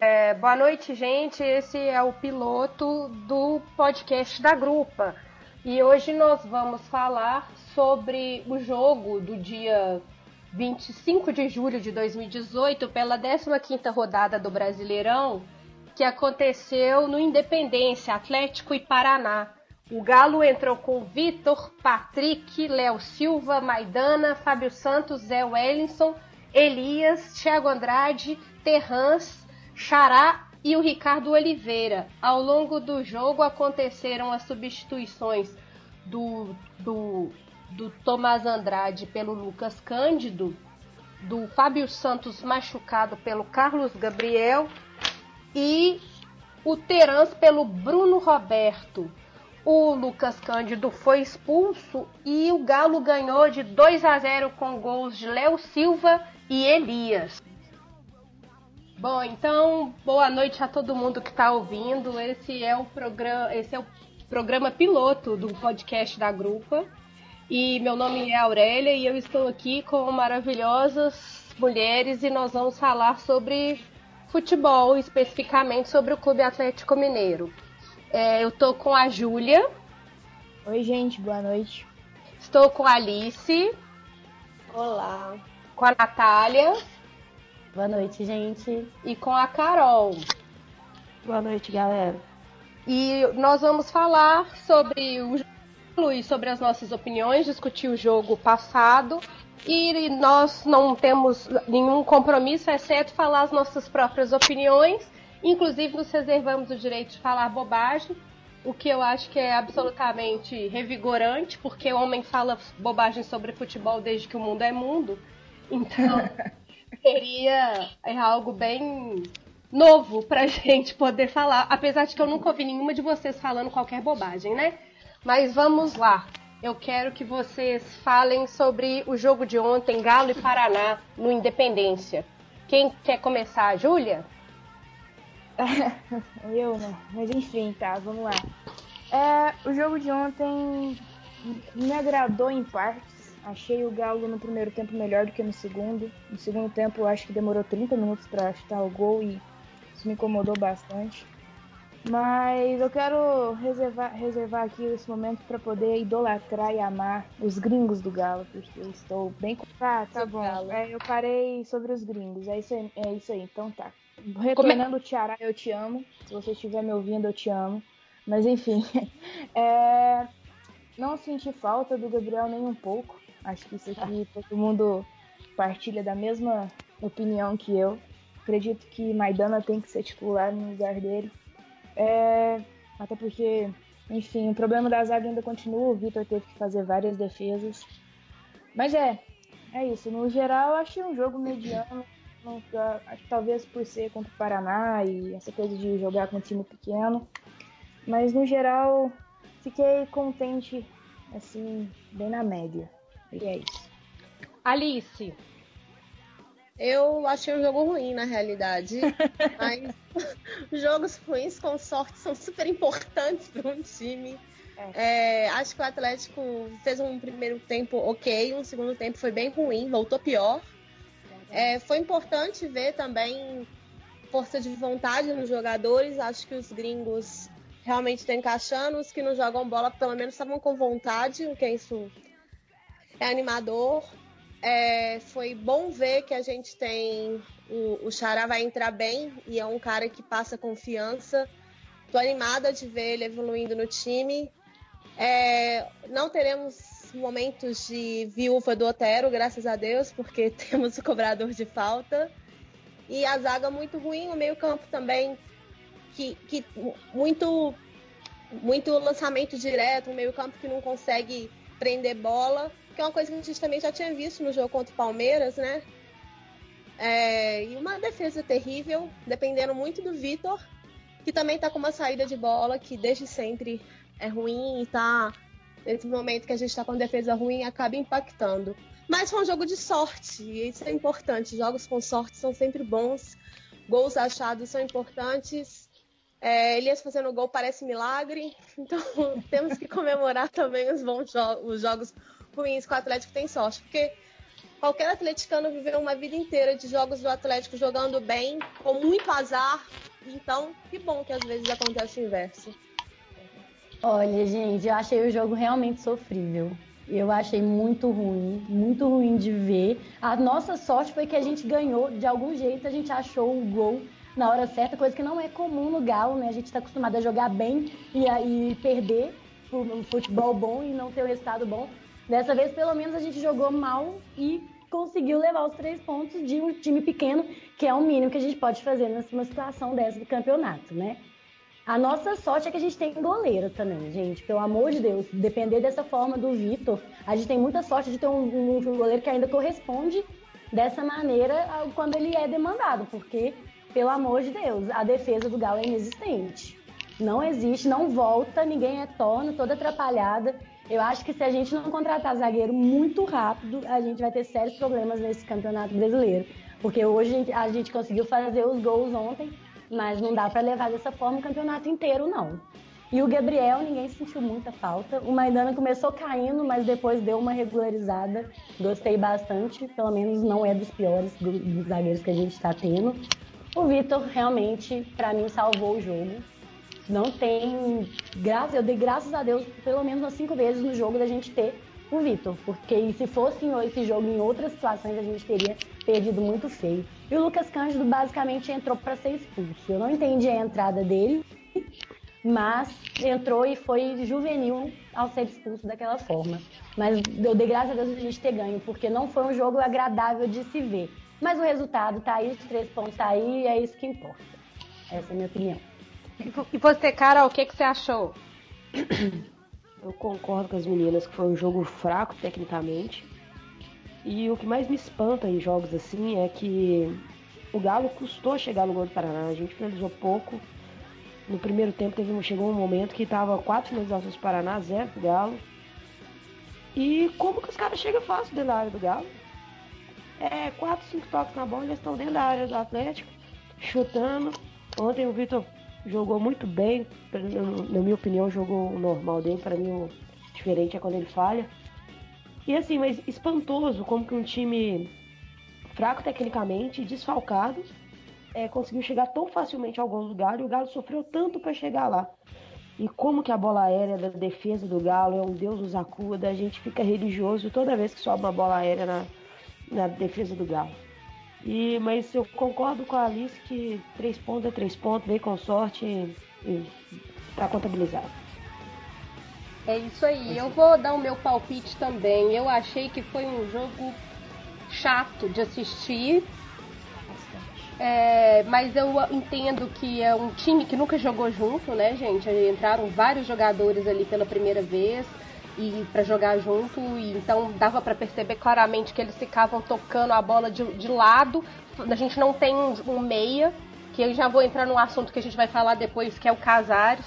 É, boa noite, gente. Esse é o piloto do podcast da Grupa. E hoje nós vamos falar sobre o jogo do dia 25 de julho de 2018, pela 15ª rodada do Brasileirão, que aconteceu no Independência, Atlético e Paraná. O Galo entrou com Vitor, Patrick, Léo Silva, Maidana, Fábio Santos, Zé Wellington, Elias, Thiago Andrade, Terrans, Xará e o Ricardo Oliveira. Ao longo do jogo aconteceram as substituições do, do, do Tomás Andrade pelo Lucas Cândido, do Fábio Santos machucado pelo Carlos Gabriel e o Terans pelo Bruno Roberto o Lucas Cândido foi expulso e o Galo ganhou de 2 a 0 com gols de Léo Silva e Elias. Bom, então, boa noite a todo mundo que está ouvindo. Esse é o programa, esse é o programa piloto do podcast da Grupa. E meu nome é Aurélia e eu estou aqui com maravilhosas mulheres e nós vamos falar sobre futebol, especificamente sobre o Clube Atlético Mineiro. É, eu tô com a Júlia. Oi, gente, boa noite. Estou com a Alice. Olá. Com a Natália. Boa noite, gente. E com a Carol. Boa noite, galera. E nós vamos falar sobre o jogo e sobre as nossas opiniões, discutir o jogo passado. E nós não temos nenhum compromisso, exceto falar as nossas próprias opiniões Inclusive, nos reservamos o direito de falar bobagem, o que eu acho que é absolutamente revigorante, porque o homem fala bobagem sobre futebol desde que o mundo é mundo. Então, seria é algo bem novo pra gente poder falar, apesar de que eu nunca ouvi nenhuma de vocês falando qualquer bobagem, né? Mas vamos lá. Eu quero que vocês falem sobre o jogo de ontem, Galo e Paraná, no Independência. Quem quer começar, Júlia? eu? Mas enfim, tá, vamos lá. É, o jogo de ontem me agradou em partes. Achei o Galo no primeiro tempo melhor do que no segundo. No segundo tempo, eu acho que demorou 30 minutos para chutar o gol e isso me incomodou bastante. Mas eu quero reservar, reservar aqui esse momento para poder idolatrar e amar os gringos do Galo, porque eu estou bem. Ah, tá bom. É, eu parei sobre os gringos. É isso aí, é isso aí. então tá. Retornando o Tiara, eu te amo. Se você estiver me ouvindo, eu te amo. Mas enfim, é... não senti falta do Gabriel nem um pouco. Acho que isso aqui todo mundo partilha da mesma opinião que eu. Acredito que Maidana tem que ser titular no lugar dele. É... Até porque, enfim, o problema da zaga ainda continua. O Vitor teve que fazer várias defesas. Mas é, é isso. No geral, eu achei um jogo mediano talvez por ser contra o Paraná e essa coisa de jogar com um time pequeno. Mas no geral, fiquei contente, assim, bem na média. E é isso. Alice. Eu achei um jogo ruim, na realidade. mas jogos ruins, com sorte, são super importantes para um time. É. É, acho que o Atlético fez um primeiro tempo ok, um segundo tempo foi bem ruim, voltou pior. É, foi importante ver também força de vontade nos jogadores. Acho que os gringos realmente estão encaixando. Os que não jogam bola, pelo menos, estavam com vontade, o que é isso é animador. É, foi bom ver que a gente tem. O, o Xará vai entrar bem e é um cara que passa confiança. Tô animada de ver ele evoluindo no time. É, não teremos momentos de viúva do Otero, graças a Deus, porque temos o cobrador de falta. E a zaga muito ruim, o meio-campo também, que, que muito, muito lançamento direto, um meio-campo que não consegue prender bola, que é uma coisa que a gente também já tinha visto no jogo contra o Palmeiras, né? É, e uma defesa terrível, dependendo muito do Vitor, que também tá com uma saída de bola que desde sempre é ruim e tá nesse momento que a gente está com defesa ruim, acaba impactando. Mas foi um jogo de sorte, e isso é importante. Jogos com sorte são sempre bons, gols achados são importantes. É, Elias fazendo gol parece milagre, então temos que comemorar também os bons jo os jogos ruins que o Atlético tem sorte, porque qualquer atleticano viveu uma vida inteira de jogos do Atlético jogando bem, com muito azar. Então, que bom que às vezes acontece o inverso. Olha, gente, eu achei o jogo realmente sofrível. Eu achei muito ruim, muito ruim de ver. A nossa sorte foi que a gente ganhou de algum jeito, a gente achou o gol na hora certa, coisa que não é comum no Galo, né? A gente está acostumado a jogar bem e, e perder um futebol bom e não ter o resultado bom. Dessa vez, pelo menos, a gente jogou mal e conseguiu levar os três pontos de um time pequeno, que é o mínimo que a gente pode fazer numa situação dessa do campeonato, né? A nossa sorte é que a gente tem goleiro também, gente. Pelo amor de Deus, depender dessa forma do Vitor, a gente tem muita sorte de ter um, um, goleiro que ainda corresponde dessa maneira quando ele é demandado, porque, pelo amor de Deus, a defesa do Galo é inexistente. Não existe, não volta, ninguém é torno, toda atrapalhada. Eu acho que se a gente não contratar zagueiro muito rápido, a gente vai ter sérios problemas nesse campeonato brasileiro. Porque hoje a gente conseguiu fazer os gols ontem, mas não dá para levar dessa forma o campeonato inteiro, não. E o Gabriel, ninguém sentiu muita falta. O Maidana começou caindo, mas depois deu uma regularizada. Gostei bastante, pelo menos não é dos piores dos zagueiros que a gente está tendo. O Vitor realmente, para mim, salvou o jogo. Não tem. Graças, eu dei graças a Deus pelo menos umas cinco vezes no jogo da gente ter o Vitor, porque se fosse esse jogo em outras situações a gente teria perdido muito feio. E o Lucas Cândido basicamente entrou para ser expulso. Eu não entendi a entrada dele, mas entrou e foi juvenil ao ser expulso daquela forma. Mas eu dei graças a Deus a gente ter ganho, porque não foi um jogo agradável de se ver. Mas o resultado tá aí, os três pontos tá aí, e é isso que importa. Essa é a minha opinião. E você, Carol, o que, que você achou? Eu concordo com as meninas que foi um jogo fraco tecnicamente. E o que mais me espanta em jogos assim é que o Galo custou chegar no gol do Paraná. A gente finalizou pouco. No primeiro tempo teve, chegou um momento que estava quatro finalizações do Paraná, zero do Galo. E como que os caras chegam fácil dentro da área do Galo? É, quatro, cinco toques na bola, eles estão dentro da área do Atlético, chutando. Ontem o Vitor jogou muito bem, na minha opinião, jogou o normal dele. Para mim, o diferente é quando ele falha. E assim, mas espantoso como que um time fraco tecnicamente, desfalcado, é, conseguiu chegar tão facilmente ao gol do Galo e o Galo sofreu tanto para chegar lá. E como que a bola aérea da defesa do Galo é um Deus nos acuda, a gente fica religioso toda vez que sobe uma bola aérea na, na defesa do Galo. E, mas eu concordo com a Alice que três pontos é três pontos, veio com sorte e, e tá contabilizado. É isso aí. Eu vou dar o meu palpite também. Eu achei que foi um jogo chato de assistir. É, mas eu entendo que é um time que nunca jogou junto, né, gente? Entraram vários jogadores ali pela primeira vez e para jogar junto, e então dava para perceber claramente que eles ficavam tocando a bola de, de lado. A gente não tem um, um, meia, que eu já vou entrar num assunto que a gente vai falar depois, que é o Casares.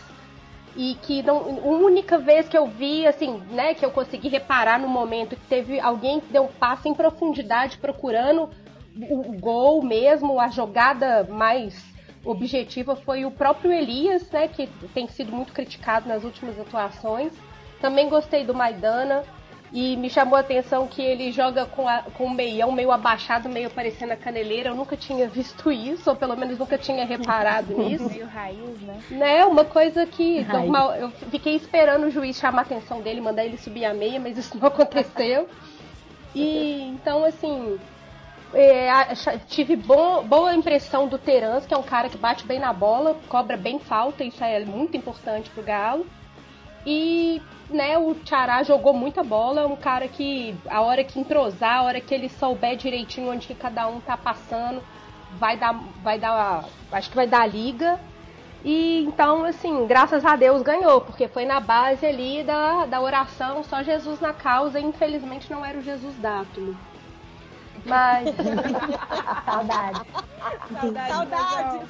E que não, a única vez que eu vi, assim, né, que eu consegui reparar no momento que teve alguém que deu um passo em profundidade procurando o, o gol mesmo, a jogada mais objetiva foi o próprio Elias, né, que tem sido muito criticado nas últimas atuações. Também gostei do Maidana. E me chamou a atenção que ele joga com, a, com o meião meio abaixado, meio parecendo a caneleira. Eu nunca tinha visto isso, ou pelo menos nunca tinha reparado nisso. Meio raiz, né? Né, uma coisa que normal. Eu fiquei esperando o juiz chamar a atenção dele, mandar ele subir a meia, mas isso não aconteceu. E então, assim, é, tive bo boa impressão do Terans, que é um cara que bate bem na bola, cobra bem falta, isso é muito importante pro Galo. E né, o Tchará jogou muita bola, é um cara que a hora que entrosar, a hora que ele souber direitinho onde que cada um tá passando, vai dar, vai dar, acho que vai dar a liga. E então, assim, graças a Deus ganhou, porque foi na base ali da, da oração, só Jesus na causa, e infelizmente não era o Jesus dátulo. Mas. Saudade. Saudade. Saudade.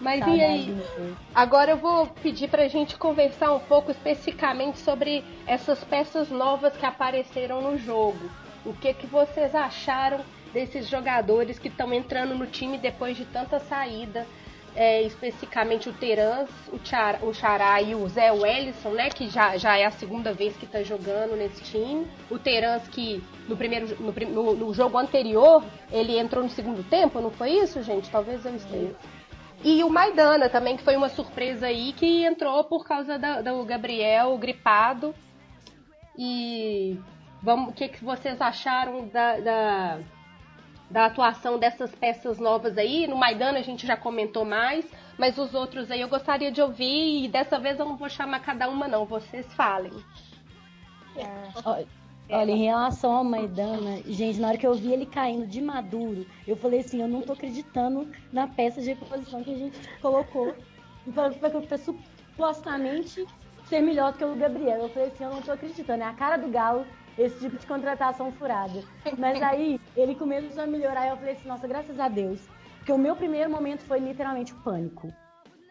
Mas e aí? Agora eu vou pedir pra gente conversar um pouco especificamente sobre essas peças novas que apareceram no jogo. O que, que vocês acharam desses jogadores que estão entrando no time depois de tanta saída? é, especificamente o Terans, o, Char, o Xará e o Zé Wellison, né? Que já, já é a segunda vez que está jogando nesse time. O Terans que no primeiro no, no, no, jogo anterior ele entrou no segundo tempo, não foi isso, gente? Talvez eu esteja. E o Maidana também, que foi uma surpresa aí, que entrou por causa da, do Gabriel gripado. E vamos, o que, que vocês acharam da, da da atuação dessas peças novas aí. No Maidana a gente já comentou mais, mas os outros aí eu gostaria de ouvir e dessa vez eu não vou chamar cada uma não, vocês falem. É. Olha, em relação ao Maidana, gente, na hora que eu vi ele caindo de maduro, eu falei assim, eu não tô acreditando na peça de reposição que a gente colocou. Para supostamente ser melhor do que o Gabriel. Eu falei assim, eu não tô acreditando. É a cara do Galo esse tipo de contratação furada. Mas aí ele começou a melhorar e eu falei assim, nossa, graças a Deus. Porque o meu primeiro momento foi literalmente o pânico.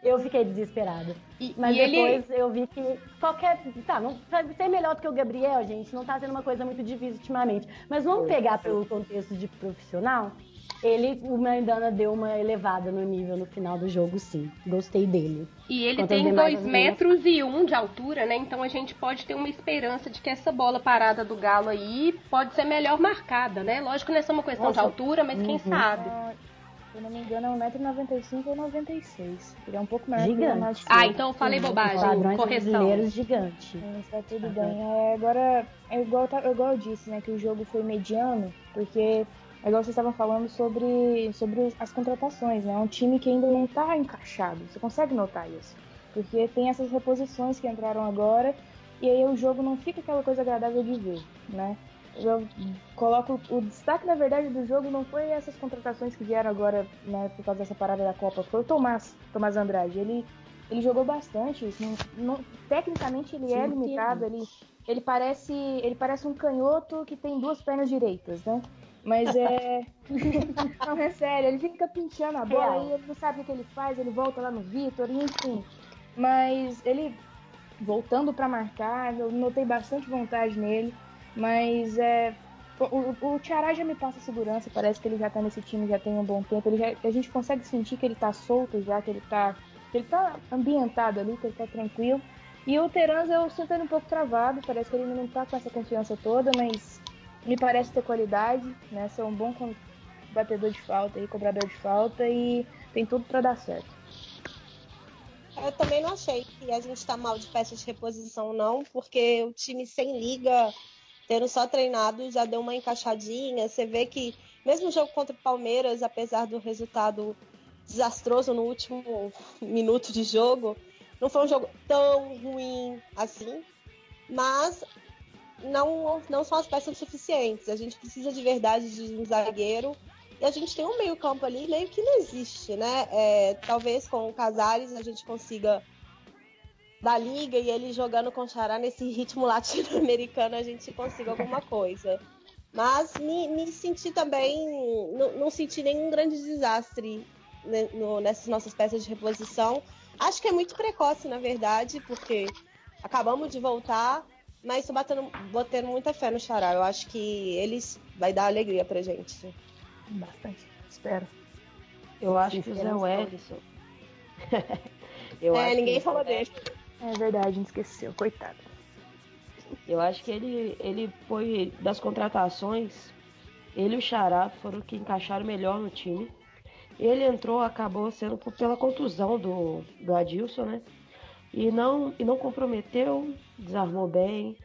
Eu fiquei desesperada. E, Mas e depois ele... eu vi que qualquer. Tá, não ser melhor do que o Gabriel, gente, não tá sendo uma coisa muito difícil ultimamente. Mas vamos pegar pelo contexto de profissional ele, o Maidana deu uma elevada no nível no final do jogo, sim. Gostei dele. E ele Quanto tem 2 metros e um de altura, né? Então a gente pode ter uma esperança de que essa bola parada do Galo aí pode ser melhor marcada, né? Lógico que não é só uma questão Nossa. de altura, mas uhum. quem sabe. Se eu não me engano, é 1,95m ou 96 Ele é um pouco maior gigante. que o Ah, então eu falei bobagem. Padrões Correção. brasileiros gigante. Está tudo bem. É, agora, é igual, é igual eu disse, né? Que o jogo foi mediano, porque é igual vocês estavam falando sobre, sobre as contratações, né? É um time que ainda não está encaixado. Você consegue notar isso. Porque tem essas reposições que entraram agora e aí o jogo não fica aquela coisa agradável de ver, né? Eu coloco o destaque, na verdade, do jogo não foi essas contratações que vieram agora, né, por causa dessa parada da Copa, foi o Tomás, Tomás Andrade. Ele, ele jogou bastante, não, não, tecnicamente ele é limitado, ele, ele, parece, ele parece um canhoto que tem duas pernas direitas, né? Mas é. não, é sério, ele fica pinchando a bola e ele não sabe o que ele faz, ele volta lá no Vitor, enfim. Mas ele, voltando para marcar, eu notei bastante vontade nele. Mas é. O, o Tiará já me passa segurança, parece que ele já tá nesse time já tem um bom tempo. Ele já, a gente consegue sentir que ele tá solto já, que ele tá. Que ele tá ambientado ali, que ele tá tranquilo. E o Terans eu sinto ele um pouco travado, parece que ele não tá com essa confiança toda, mas me parece ter qualidade, né? Ser um bom batedor de falta e cobrador de falta e tem tudo para dar certo. Eu também não achei que a gente está mal de peça de reposição, não, porque o time sem liga, tendo só treinado, já deu uma encaixadinha. Você vê que, mesmo o jogo contra o Palmeiras, apesar do resultado desastroso no último minuto de jogo, não foi um jogo tão ruim assim. Mas não, não são as peças suficientes. A gente precisa de verdade de um zagueiro. E a gente tem um meio-campo ali meio que não existe, né? É, talvez com o Casares a gente consiga da liga e ele jogando com o Xará nesse ritmo latino-americano a gente consiga alguma coisa. Mas me, me senti também, não, não, senti nenhum grande desastre né, no, nessas nossas peças de reposição. Acho que é muito precoce, na verdade, porque acabamos de voltar, mas tô batendo, botando muita fé no Xará. Eu acho que eles vai dar alegria pra gente. Bastante. Espero. Eu acho que o Zé Wellison. é, ninguém falou dele. É verdade, esqueceu, coitado. Eu acho que ele, ele foi das contratações, ele e o Xará foram que encaixaram melhor no time. Ele entrou, acabou sendo pela contusão do, do Adilson, né? E não, e não comprometeu, desarmou bem.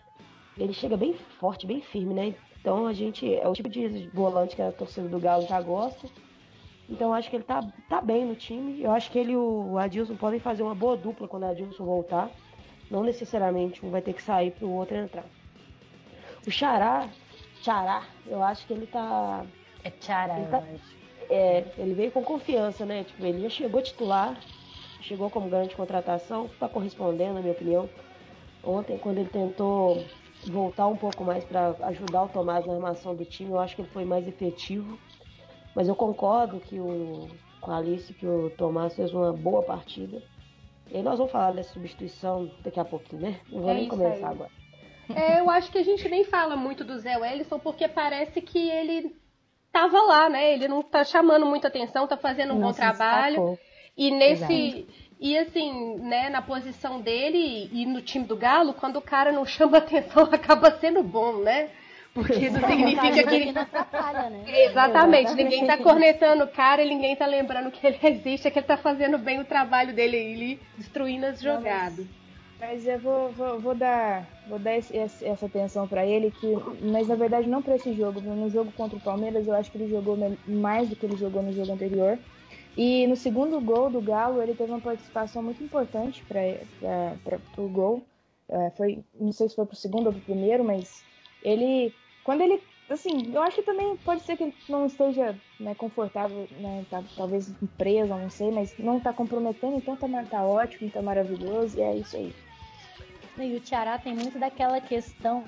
Ele chega bem forte, bem firme, né? Então a gente. É o tipo de volante que a torcida do Galo já gosta. Então acho que ele tá, tá bem no time. Eu acho que ele e o Adilson podem fazer uma boa dupla quando o Adilson voltar. Não necessariamente um vai ter que sair para o outro entrar. O Xará, Xará, eu acho que ele tá. É Xará, ele, tá, é, ele veio com confiança, né? Tipo, ele já chegou titular, chegou como grande contratação, está correspondendo, na minha opinião. Ontem, quando ele tentou voltar um pouco mais para ajudar o Tomás na armação do time, eu acho que ele foi mais efetivo. Mas eu concordo que o, com a Alice que o Tomás fez uma boa partida. E aí nós vamos falar dessa substituição daqui a pouquinho, né? Não vou é nem começar aí. agora. É, eu acho que a gente nem fala muito do Zé Wellison porque parece que ele tava lá, né? Ele não tá chamando muita atenção, tá fazendo um não bom trabalho. E nesse. Exato. E assim, né, na posição dele e no time do Galo, quando o cara não chama atenção, acaba sendo bom, né? Porque isso significa que. Né? Exatamente, ninguém tá cornetando o cara e ninguém tá lembrando que ele existe, é que ele tá fazendo bem o trabalho dele aí, destruindo as jogadas. Mas eu vou, vou, vou dar, vou dar esse, essa atenção para ele, que, mas na verdade não para esse jogo. No jogo contra o Palmeiras, eu acho que ele jogou mais do que ele jogou no jogo anterior. E no segundo gol do Galo, ele teve uma participação muito importante para o gol. É, foi, não sei se foi para o segundo ou para o primeiro, mas ele, quando ele, assim, eu acho que também pode ser que ele não esteja né, confortável, né, tá, talvez preso, não sei, mas não está comprometendo, então tá, tá ótimo, tá maravilhoso, e é isso aí. E o Ceará tem muito daquela questão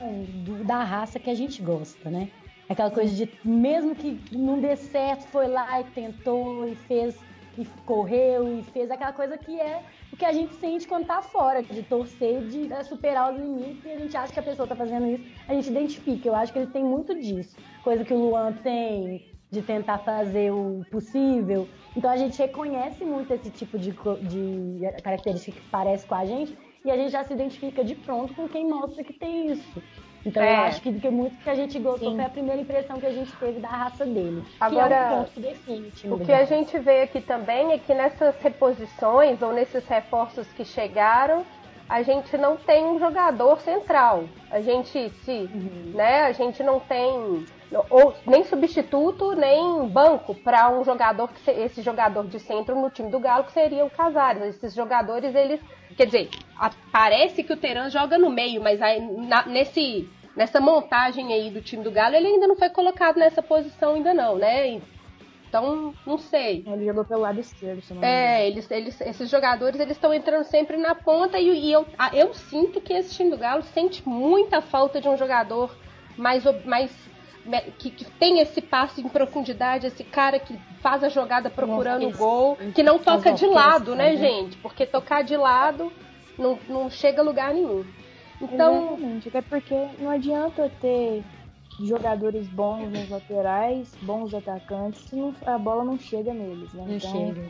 do, da raça que a gente gosta, né? Aquela coisa de, mesmo que não dê certo, foi lá e tentou e fez, e correu e fez aquela coisa que é que a gente sente quando tá fora, de torcer, de né, superar os limites e a gente acha que a pessoa tá fazendo isso, a gente identifica. Eu acho que ele tem muito disso. Coisa que o Luan tem de tentar fazer o possível. Então a gente reconhece muito esse tipo de, de característica que parece com a gente e a gente já se identifica de pronto com quem mostra que tem isso. Então é. eu acho que, que muito que a gente gostou Sim. foi a primeira impressão que a gente teve da raça dele. Agora, que é um que o, o que a gente vê aqui também é que nessas reposições ou nesses reforços que chegaram, a gente não tem um jogador central. A gente se, uhum. né, a gente não tem ou nem substituto, nem banco para um jogador que esse jogador de centro no time do Galo que seria o Casares. Esses jogadores eles Quer dizer, parece que o Teran joga no meio, mas aí, na, nesse, nessa montagem aí do time do Galo, ele ainda não foi colocado nessa posição ainda não, né? Então, não sei. Ele jogou pelo lado esquerdo, se não É, eles, eles, esses jogadores eles estão entrando sempre na ponta e, e eu, eu sinto que esse time do Galo sente muita falta de um jogador mais, mais que, que, tem esse passe em profundidade, esse cara que faz a jogada procurando o gol, que não toca de lado, né, né, gente? Porque tocar de lado não, não chega a lugar nenhum. Então, Exatamente, até porque não adianta ter jogadores bons nos laterais, bons atacantes, se não, a bola não chega neles, né? Não então, chega.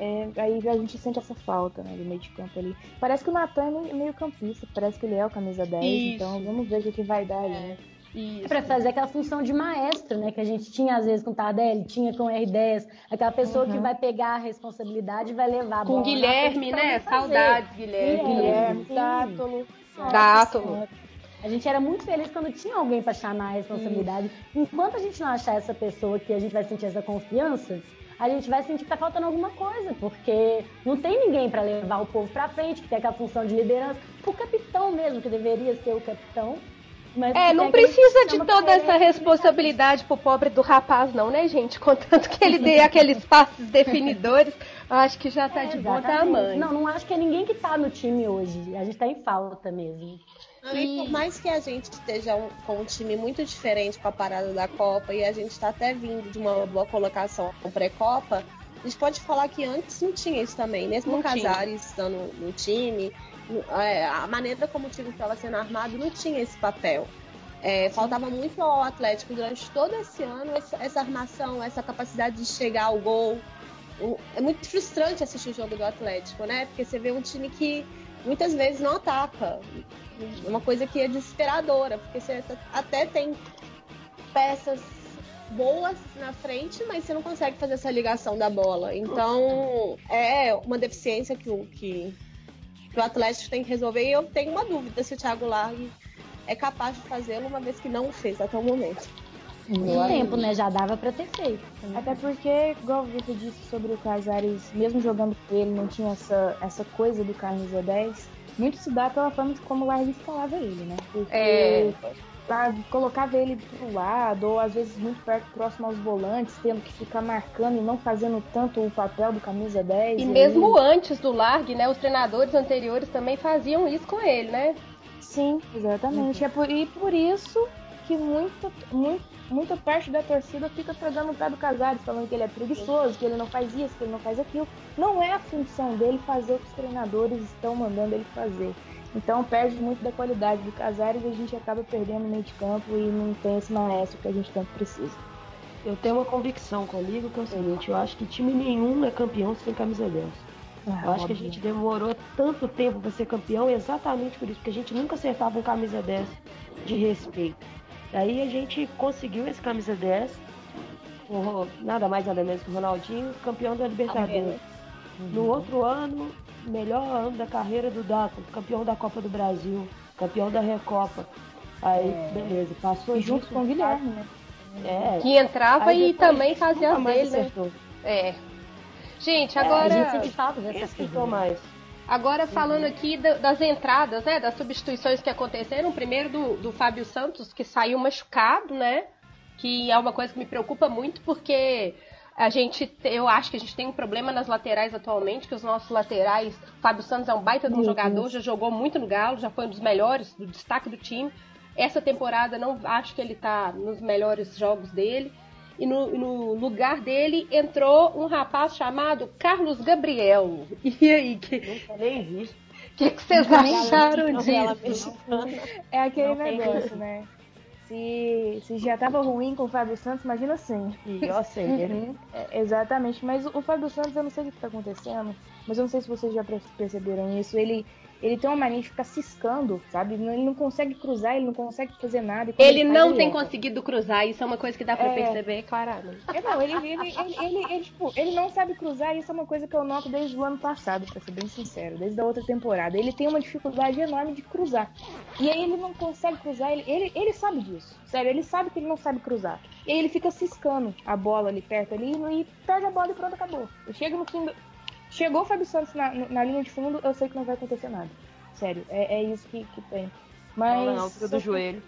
É, aí a gente sente essa falta né, do meio de campo ali. Parece que o Natan é meio, campista, parece que ele é o camisa 10, Isso. então vamos ver o que, que vai dar aí, né? Isso. Pra fazer aquela função de maestro, né? Que a gente tinha às vezes com o Tardelli, tinha com o R10. Aquela pessoa uhum. que vai pegar a responsabilidade e vai levar a bola. Com Guilherme, né? Saudades, Guilherme. Guilherme, Dátolo. Dátolo. A gente era muito feliz quando tinha alguém para chamar a responsabilidade. Enquanto a gente não achar essa pessoa que a gente vai sentir essa confiança, a gente vai sentir que tá faltando alguma coisa, porque não tem ninguém para levar o povo para frente, que tem aquela função de liderança. O capitão mesmo, que deveria ser o capitão, mas é, não precisa de toda essa responsabilidade pro pobre do rapaz, não, né, gente? Contanto que ele dê aqueles passos definidores, acho que já tá é, de bom tamanho. Não, não acho que é ninguém que tá no time hoje. A gente tá em falta mesmo. E por mais que a gente esteja um, com um time muito diferente com a parada da Copa e a gente está até vindo de uma boa colocação pré-Copa, a gente pode falar que antes não tinha isso também. Mesmo o Casares estando no time, é, a maneira como o time estava sendo armado não tinha esse papel. É, faltava muito ao Atlético durante todo esse ano essa, essa, armação, essa capacidade de chegar ao gol. É muito frustrante assistir o jogo do Atlético, né? Porque você vê um time que muitas vezes não ataca. Uma coisa que é desesperadora, porque você até tem peças boas na frente, mas você não consegue fazer essa ligação da bola. Então, é uma deficiência que que que o Atlético tem que resolver. E eu tenho uma dúvida se o Thiago Largue é capaz de fazê-lo, uma vez que não o fez até o momento. Muito tempo, né? Já dava para ter feito. Até porque, igual você disse sobre o Casares, mesmo jogando com ele, não tinha essa, essa coisa do camisa 10. Muito se dá pela forma como o Largue escalava ele, né? Porque é colocava ele pro lado, ou às vezes muito perto, próximo aos volantes, tendo que ficar marcando e não fazendo tanto o papel do camisa 10. E, e mesmo antes do largue, né, os treinadores anteriores também faziam isso com ele, né? Sim, exatamente. É por, e por isso que muita, muito, muita parte da torcida fica pegando o pé do Casares, falando que ele é preguiçoso, que ele não faz isso, que ele não faz aquilo. Não é a função dele fazer o que os treinadores estão mandando ele fazer. Então perde muito da qualidade do Casares e a gente acaba perdendo o meio de campo e não tem esse maestro que a gente tanto precisa. Eu tenho uma convicção comigo que é o seguinte, eu acho que time nenhum é campeão sem camisa 10. Ah, eu acho óbvio. que a gente demorou tanto tempo para ser campeão exatamente por isso, porque a gente nunca acertava um camisa 10 de respeito. Daí a gente conseguiu esse camisa 10, por nada mais nada menos que o Ronaldinho, campeão da Libertadores. Uhum. No outro ano, melhor ano da carreira do Dato, campeão da Copa do Brasil, campeão da Recopa. Aí, é. beleza, passou e junto com o Guilherme, né? É. Que entrava e também fazia as dele, né? É. Gente, agora. É, a gente sabe dessas mais. Agora falando aqui das entradas, né? Das substituições que aconteceram. Primeiro do, do Fábio Santos, que saiu machucado, né? Que é uma coisa que me preocupa muito, porque a gente, eu acho que a gente tem um problema nas laterais atualmente, que os nossos laterais, Fábio Santos é um baita de um jogador, já jogou muito no Galo, já foi um dos melhores, do destaque do time. Essa temporada não acho que ele tá nos melhores jogos dele. E no, no lugar dele entrou um rapaz chamado Carlos Gabriel. E aí, que. Nunca nem vi. O que, que vocês acharam disso? É aquele negócio, né? Se, se já tava ruim com o Fábio Santos, imagina assim. Pior seria. Uhum. É, exatamente. Mas o Fábio Santos, eu não sei o que tá acontecendo, mas eu não sei se vocês já perceberam isso. Ele ele tem uma mania de ficar ciscando, sabe? Ele não consegue cruzar, ele não consegue fazer nada. Ele, ele não tem conseguido cruzar, isso é uma coisa que dá pra é... perceber claramente. É, não, ele, ele, ele, ele, tipo, ele não sabe cruzar, isso é uma coisa que eu noto desde o ano passado, pra ser bem sincero, desde a outra temporada. Ele tem uma dificuldade enorme de cruzar. E aí ele não consegue cruzar, ele, ele, ele sabe disso. Sério, ele sabe que ele não sabe cruzar. E aí ele fica ciscando a bola ali perto ali e perde a bola e pronto, acabou. Chega no fim do Chegou o Fábio Santos na, na linha de fundo, eu sei que não vai acontecer nada. Sério, é, é isso que, que tem. Mas. Não, não, do joelho.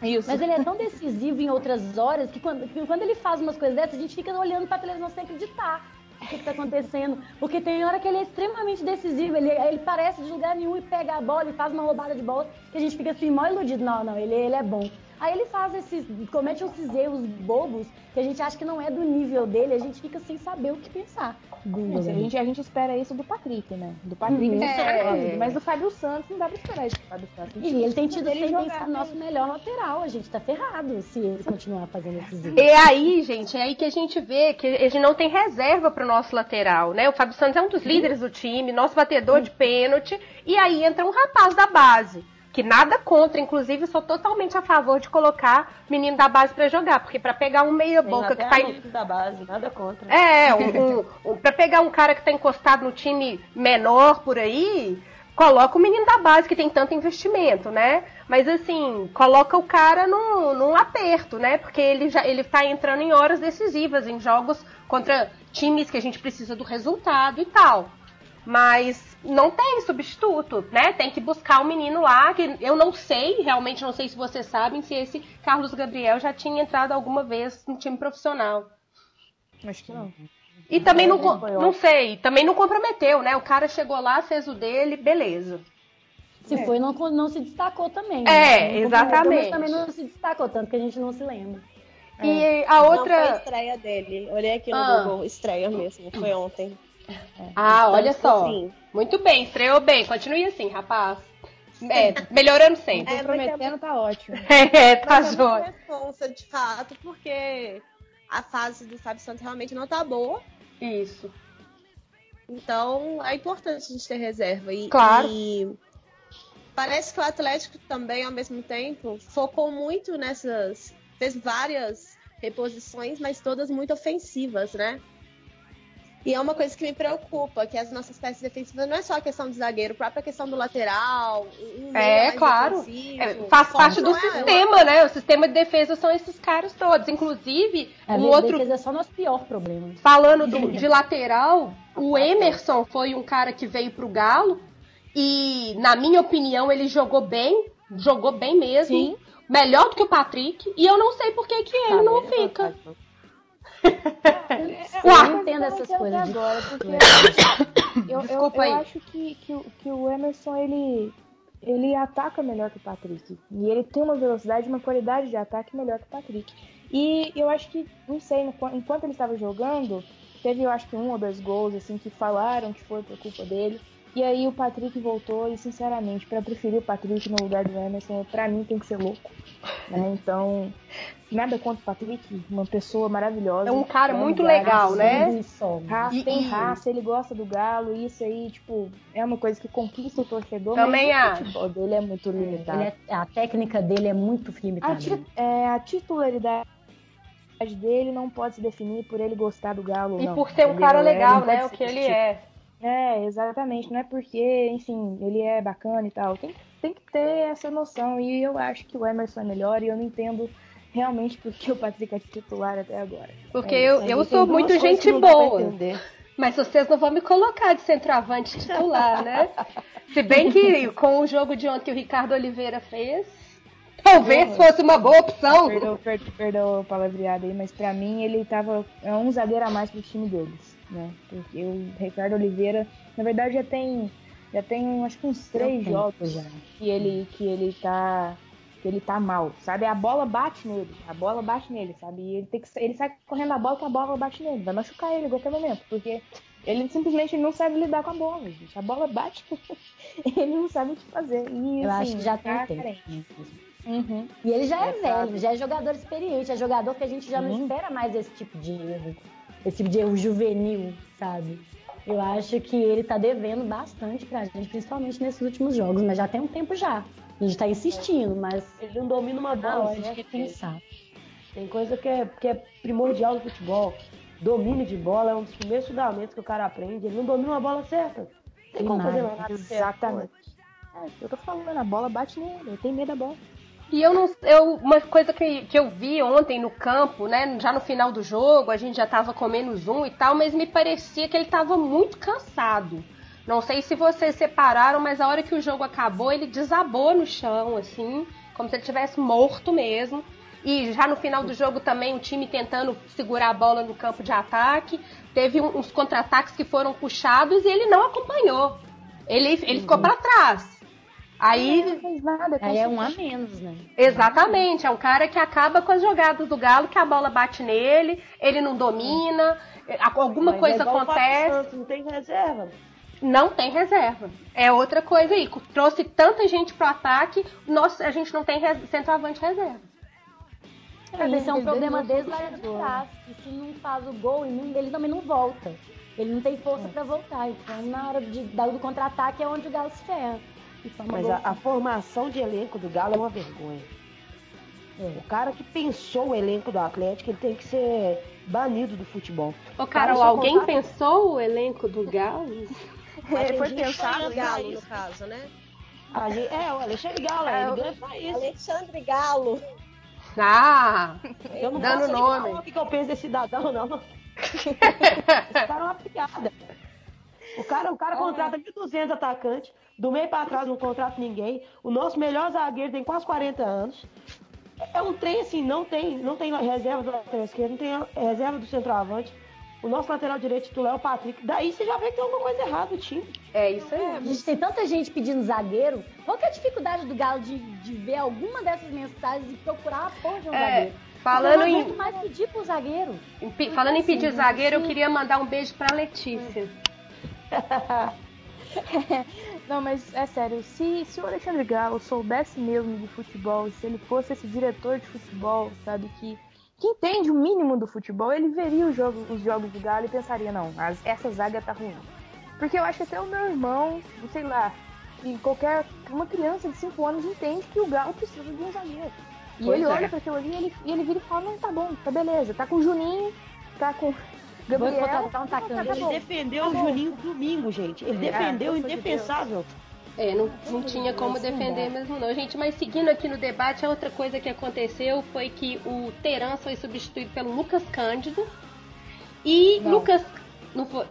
Isso. Mas ele é tão decisivo em outras horas que quando, que quando ele faz umas coisas dessas, a gente fica olhando pra televisão sem acreditar o que, está acontecendo. Porque tem hora que ele é extremamente decisivo, ele, ele parece de lugar nenhum e pega a bola e faz uma roubada de bola, que a gente fica assim, mó iludido. Não, não, ele, ele é bom. Aí ele faz esses. comete esses erros bobos que a gente acha que não é do nível dele, a gente fica sem saber o que pensar. a, gente, a gente espera isso do Patrick, né? Do Patrick, uhum. é, mas do Fábio Santos não dá pra esperar isso do Fábio Santos. E ele tem tido ele tendência nosso melhor lateral. A gente tá ferrado se ele continuar fazendo esses erros. É aí, gente, é aí que a gente vê que a gente não tem reserva pro nosso lateral, né? O Fábio Santos é um dos líderes do time, nosso batedor de pênalti, e aí entra um rapaz da base que nada contra, inclusive sou totalmente a favor de colocar menino da base para jogar, porque para pegar um meia boca que tá em... da base, nada contra. É, um, um, um para pegar um cara que tá encostado no time menor por aí, coloca o menino da base que tem tanto investimento, né? Mas assim, coloca o cara num, num aperto, né? Porque ele já ele tá entrando em horas decisivas, em jogos contra times que a gente precisa do resultado e tal. Mas não tem substituto, né? Tem que buscar o um menino lá, que eu não sei, realmente não sei se vocês sabem, se esse Carlos Gabriel já tinha entrado alguma vez no time profissional. Acho que não. E também não, não sei, também não comprometeu, né? O cara chegou lá, fez o dele, beleza. Se é. foi, não, não se destacou também. Né? É, exatamente. Mas também não se destacou, tanto que a gente não se lembra. E é. a outra. Não foi a estreia dele. Olhei aqui no ah. Google, estreia mesmo, foi ontem. Ah, então, olha só. Assim. Muito bem, estreou bem. Continue assim, rapaz. É, melhorando sempre. É, prometendo tá ótimo. É, tá jóia. responsa, de fato, porque a fase do Fábio Santos realmente não tá boa. Isso. Então, é importante a gente ter reserva. E, claro. E parece que o Atlético também, ao mesmo tempo, focou muito nessas. fez várias reposições, mas todas muito ofensivas, né? E é uma coisa que me preocupa, que as nossas peças defensivas não é só a questão do zagueiro, a própria questão do lateral. Um é, claro. É, faz parte do é, sistema, né? O sistema de defesa são esses caras todos. Inclusive, a um outro. defesa é só nosso pior problema. Falando do, de lateral, o Emerson foi um cara que veio pro Galo. E, na minha opinião, ele jogou bem. Jogou bem mesmo. Sim. Melhor do que o Patrick. E eu não sei por que, que ele não fica. eu não entendo essas coisas. Agora, porque eu, Desculpa eu, eu acho que, que, que o Emerson ele, ele ataca melhor que o Patrick. E ele tem uma velocidade, uma qualidade de ataque melhor que o Patrick. E eu acho que, não sei, enquanto ele estava jogando, teve eu acho que um ou dois gols assim que falaram que foi por culpa dele. E aí o Patrick voltou e, sinceramente, para preferir o Patrick no lugar do Emerson, para mim tem que ser louco. Né? Então, nada contra o Patrick, uma pessoa maravilhosa. É um cara muito legal, né? Raça, e, tem raça, ele gosta do Galo, isso aí, tipo, é uma coisa que conquista o torcedor. Também acho. O futebol dele é muito limitado. É, a técnica dele é muito limitada. A, ti, é, a titularidade dele não pode se definir por ele gostar do Galo. E não. por ser um cara legal, né? O que ele tipo. é. É, exatamente. Não é porque, enfim, ele é bacana e tal. Tem, tem que ter essa noção. E eu acho que o Emerson é melhor e eu não entendo realmente porque o Patrick é titular até agora. Porque é, eu, eu sou muito gente boa. Mas vocês não vão me colocar de centroavante titular, né? Se bem que com o jogo de ontem que o Ricardo Oliveira fez, talvez fosse uma boa opção. Perdão, perdão, perdão o palavreado aí, mas para mim ele tava é um zagueiro a mais pro time deles né? Porque o Ricardo Oliveira, na verdade, já tem já tem acho que uns três jogos já que ele que ele tá que ele tá mal, sabe? A bola bate nele, a bola bate nele, sabe? E ele tem que ele sai correndo a bola que a bola bate nele, vai machucar ele em qualquer momento, porque ele simplesmente não sabe lidar com a bola, gente. A bola bate, ele não sabe o que fazer. E, Eu assim, acho que já tem tá tempo. Uhum. E ele já é, é velho, já é jogador experiente, é jogador que a gente já uhum. não espera mais esse tipo de erro esse tipo de erro juvenil, sabe? Eu acho que ele tá devendo bastante pra gente, principalmente nesses últimos jogos, mas já tem um tempo já. A gente tá insistindo, mas. Ele não domina uma bola, a gente quer pensar. Tem coisa que é, que é primordial no futebol. Domínio de bola é um dos primeiros fundamentos que o cara aprende. Ele não domina uma bola certa. Tem como fazer nada Exatamente. É, eu tô falando, a bola bate nele, ele tem medo da bola. E eu não. Eu, uma coisa que, que eu vi ontem no campo, né? Já no final do jogo, a gente já tava com menos um e tal, mas me parecia que ele tava muito cansado. Não sei se vocês separaram, mas a hora que o jogo acabou, ele desabou no chão, assim, como se ele tivesse morto mesmo. E já no final do jogo também o time tentando segurar a bola no campo de ataque. Teve uns contra-ataques que foram puxados e ele não acompanhou. Ele, ele ficou para trás. Aí, não fez nada, aí é um a menos, né? Exatamente, é um cara que acaba com as jogadas do Galo, que a bola bate nele, ele não domina, alguma Mas coisa é acontece. não tem reserva. Não tem reserva. É outra coisa aí. Trouxe tanta gente pro ataque, nós, a gente não tem res, centroavante reserva. É, isso é um problema desde lá de trás. E se não faz o gol, ele também não volta. Ele não tem força é. para voltar. Então, na hora de, do contra-ataque é onde o Galo se ferra. Mas a, a, formação de elenco do Galo é uma vergonha. É. O cara que pensou o elenco do Atlético, ele tem que ser banido do futebol. Ô, Carol, alguém contar... pensou o elenco do Galo? É, foi pensado o Galo, no caso, né? Gente, é, o Alexandre Galo, é, ele ganha isso. Alexandre Galo. Ah, eu não dando nome. o que eu penso desse cidadão, não. Esse cara é uma piada. O cara, o cara contrata 1.200 atacantes, do meio para trás não contrata ninguém. O nosso melhor zagueiro tem quase 40 anos. É um trem assim, não tem, não tem reserva do lateral esquerdo, não tem reserva do centroavante. O nosso lateral direito titular é o Patrick. Daí você já vê que tem alguma coisa errada no time. É isso aí. a gente tem tanta gente pedindo zagueiro. Qual que é a dificuldade do Galo de, de ver alguma dessas mensagens e procurar a porra de um é, zagueiro? Falando em. mais pedir pro zagueiro. Em, falando em pedir zagueiro, eu queria mandar um beijo pra Letícia. Não, mas é sério, se, se o Alexandre Galo soubesse mesmo de futebol, se ele fosse esse diretor de futebol, sabe, que, que entende o mínimo do futebol, ele veria jogo, os jogos do Galo e pensaria, não, as, essa zaga tá ruim. Porque eu acho que até o meu irmão, sei lá, e qualquer uma criança de 5 anos entende que o Galo precisa de um zagueiro. E pois ele é. olha para aquilo ali e ele, e ele vira e fala, não, tá bom, tá beleza, tá com o Juninho, tá com Gabriel, contratar um atacante. Ele defendeu o Juninho domingo, gente. Ele ah, defendeu o indefensável. É, não, não tinha como defender mesmo não, gente. Mas seguindo aqui no debate, a outra coisa que aconteceu foi que o Teran foi substituído pelo Lucas Cândido. E não. Lucas... Não foi...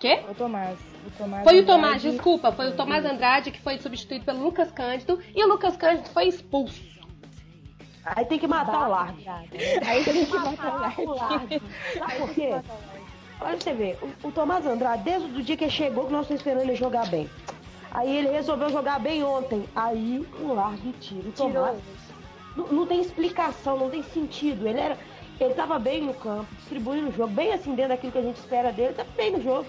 Quê? O Tomás. O Tomás foi Andrade... o Tomás, desculpa. Foi o Tomás Andrade que foi substituído pelo Lucas Cândido. E o Lucas Cândido foi expulso. Aí tem que matar o Largue. Aí tem que matar o Largue. Sabe por quê? Olha você ver, o, o Tomás Andrade, desde o dia que ele chegou, que nós estamos esperando ele jogar bem. Aí ele resolveu jogar bem ontem. Aí o Largue tira. O Tomás. Não, não, tem explicação, não tem sentido. Ele era. Ele tava bem no campo, distribuindo o jogo, bem assim dentro daquilo que a gente espera dele, tá bem no jogo.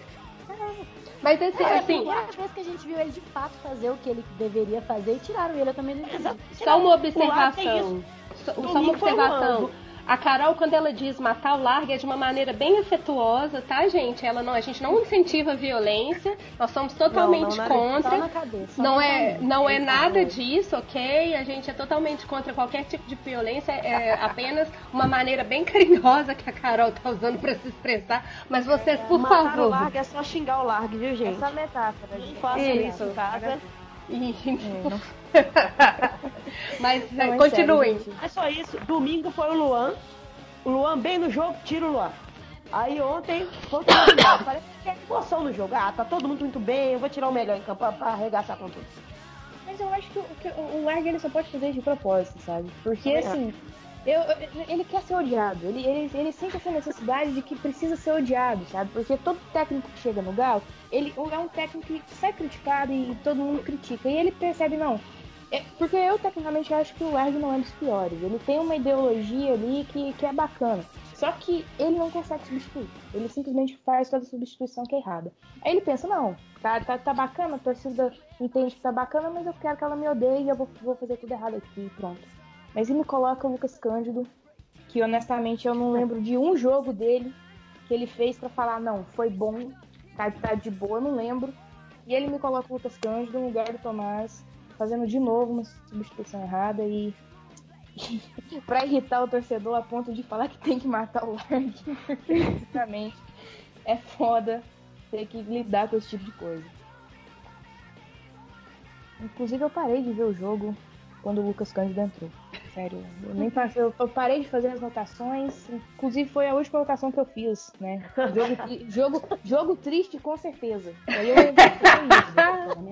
Mas esse, é assim, a primeira vez que a gente viu ele de fato fazer o que ele deveria fazer e tiraram ele, eu também não entendi. Só uma observação. Só, só uma observação. A Carol, quando ela diz matar o larga, é de uma maneira bem afetuosa, tá, gente? Ela não, a gente não incentiva a violência, nós somos totalmente não, não contra. Cabeça, não é, não é nada disso, ok? A gente é totalmente contra qualquer tipo de violência, é apenas uma maneira bem carinhosa que a Carol tá usando para se expressar. Mas vocês, por matar favor. O larga é só xingar o largue, viu, gente? Essa metáfora, gente. Faça isso em casa. E... É, Mas não, é continuem. Sério, é só isso. Domingo foi o Luan. O Luan bem no jogo, tira o Luan. Aí ontem foi o Parece que tem emoção no jogo. Ah, tá todo mundo muito bem, eu vou tirar o melhor em campo pra, pra arregaçar com tudo. Mas eu acho que, o, que o Larga ele só pode fazer de propósito, sabe? Porque assim, eu, ele quer ser odiado. Ele, ele, ele sente essa necessidade de que precisa ser odiado, sabe? Porque todo técnico que chega no Gal, ele é um técnico que sai criticado e todo mundo critica. E ele percebe, não. É, porque eu, tecnicamente, acho que o Larg não é dos piores. Ele tem uma ideologia ali que, que é bacana. Só que ele não consegue substituir. Ele simplesmente faz toda a substituição que é errada. Aí ele pensa, não, tá, tá, tá bacana, a torcida entende que tá bacana, mas eu quero que ela me odeie e eu vou, vou fazer tudo errado aqui pronto. Mas ele me coloca o Lucas Cândido, que honestamente eu não lembro de um jogo dele que ele fez para falar, não, foi bom, tá, tá de boa, não lembro. E ele me coloca o Lucas Cândido no lugar do Tomás, fazendo de novo uma substituição errada e. para irritar o torcedor a ponto de falar que tem que matar o Larg, basicamente, é foda ter que lidar com esse tipo de coisa. Inclusive eu parei de ver o jogo quando o Lucas Cândido entrou. Sério, eu nem passei, eu parei de fazer as notações. Inclusive foi a última notação que eu fiz, né? Jogo, jogo, jogo triste com certeza. E aí eu,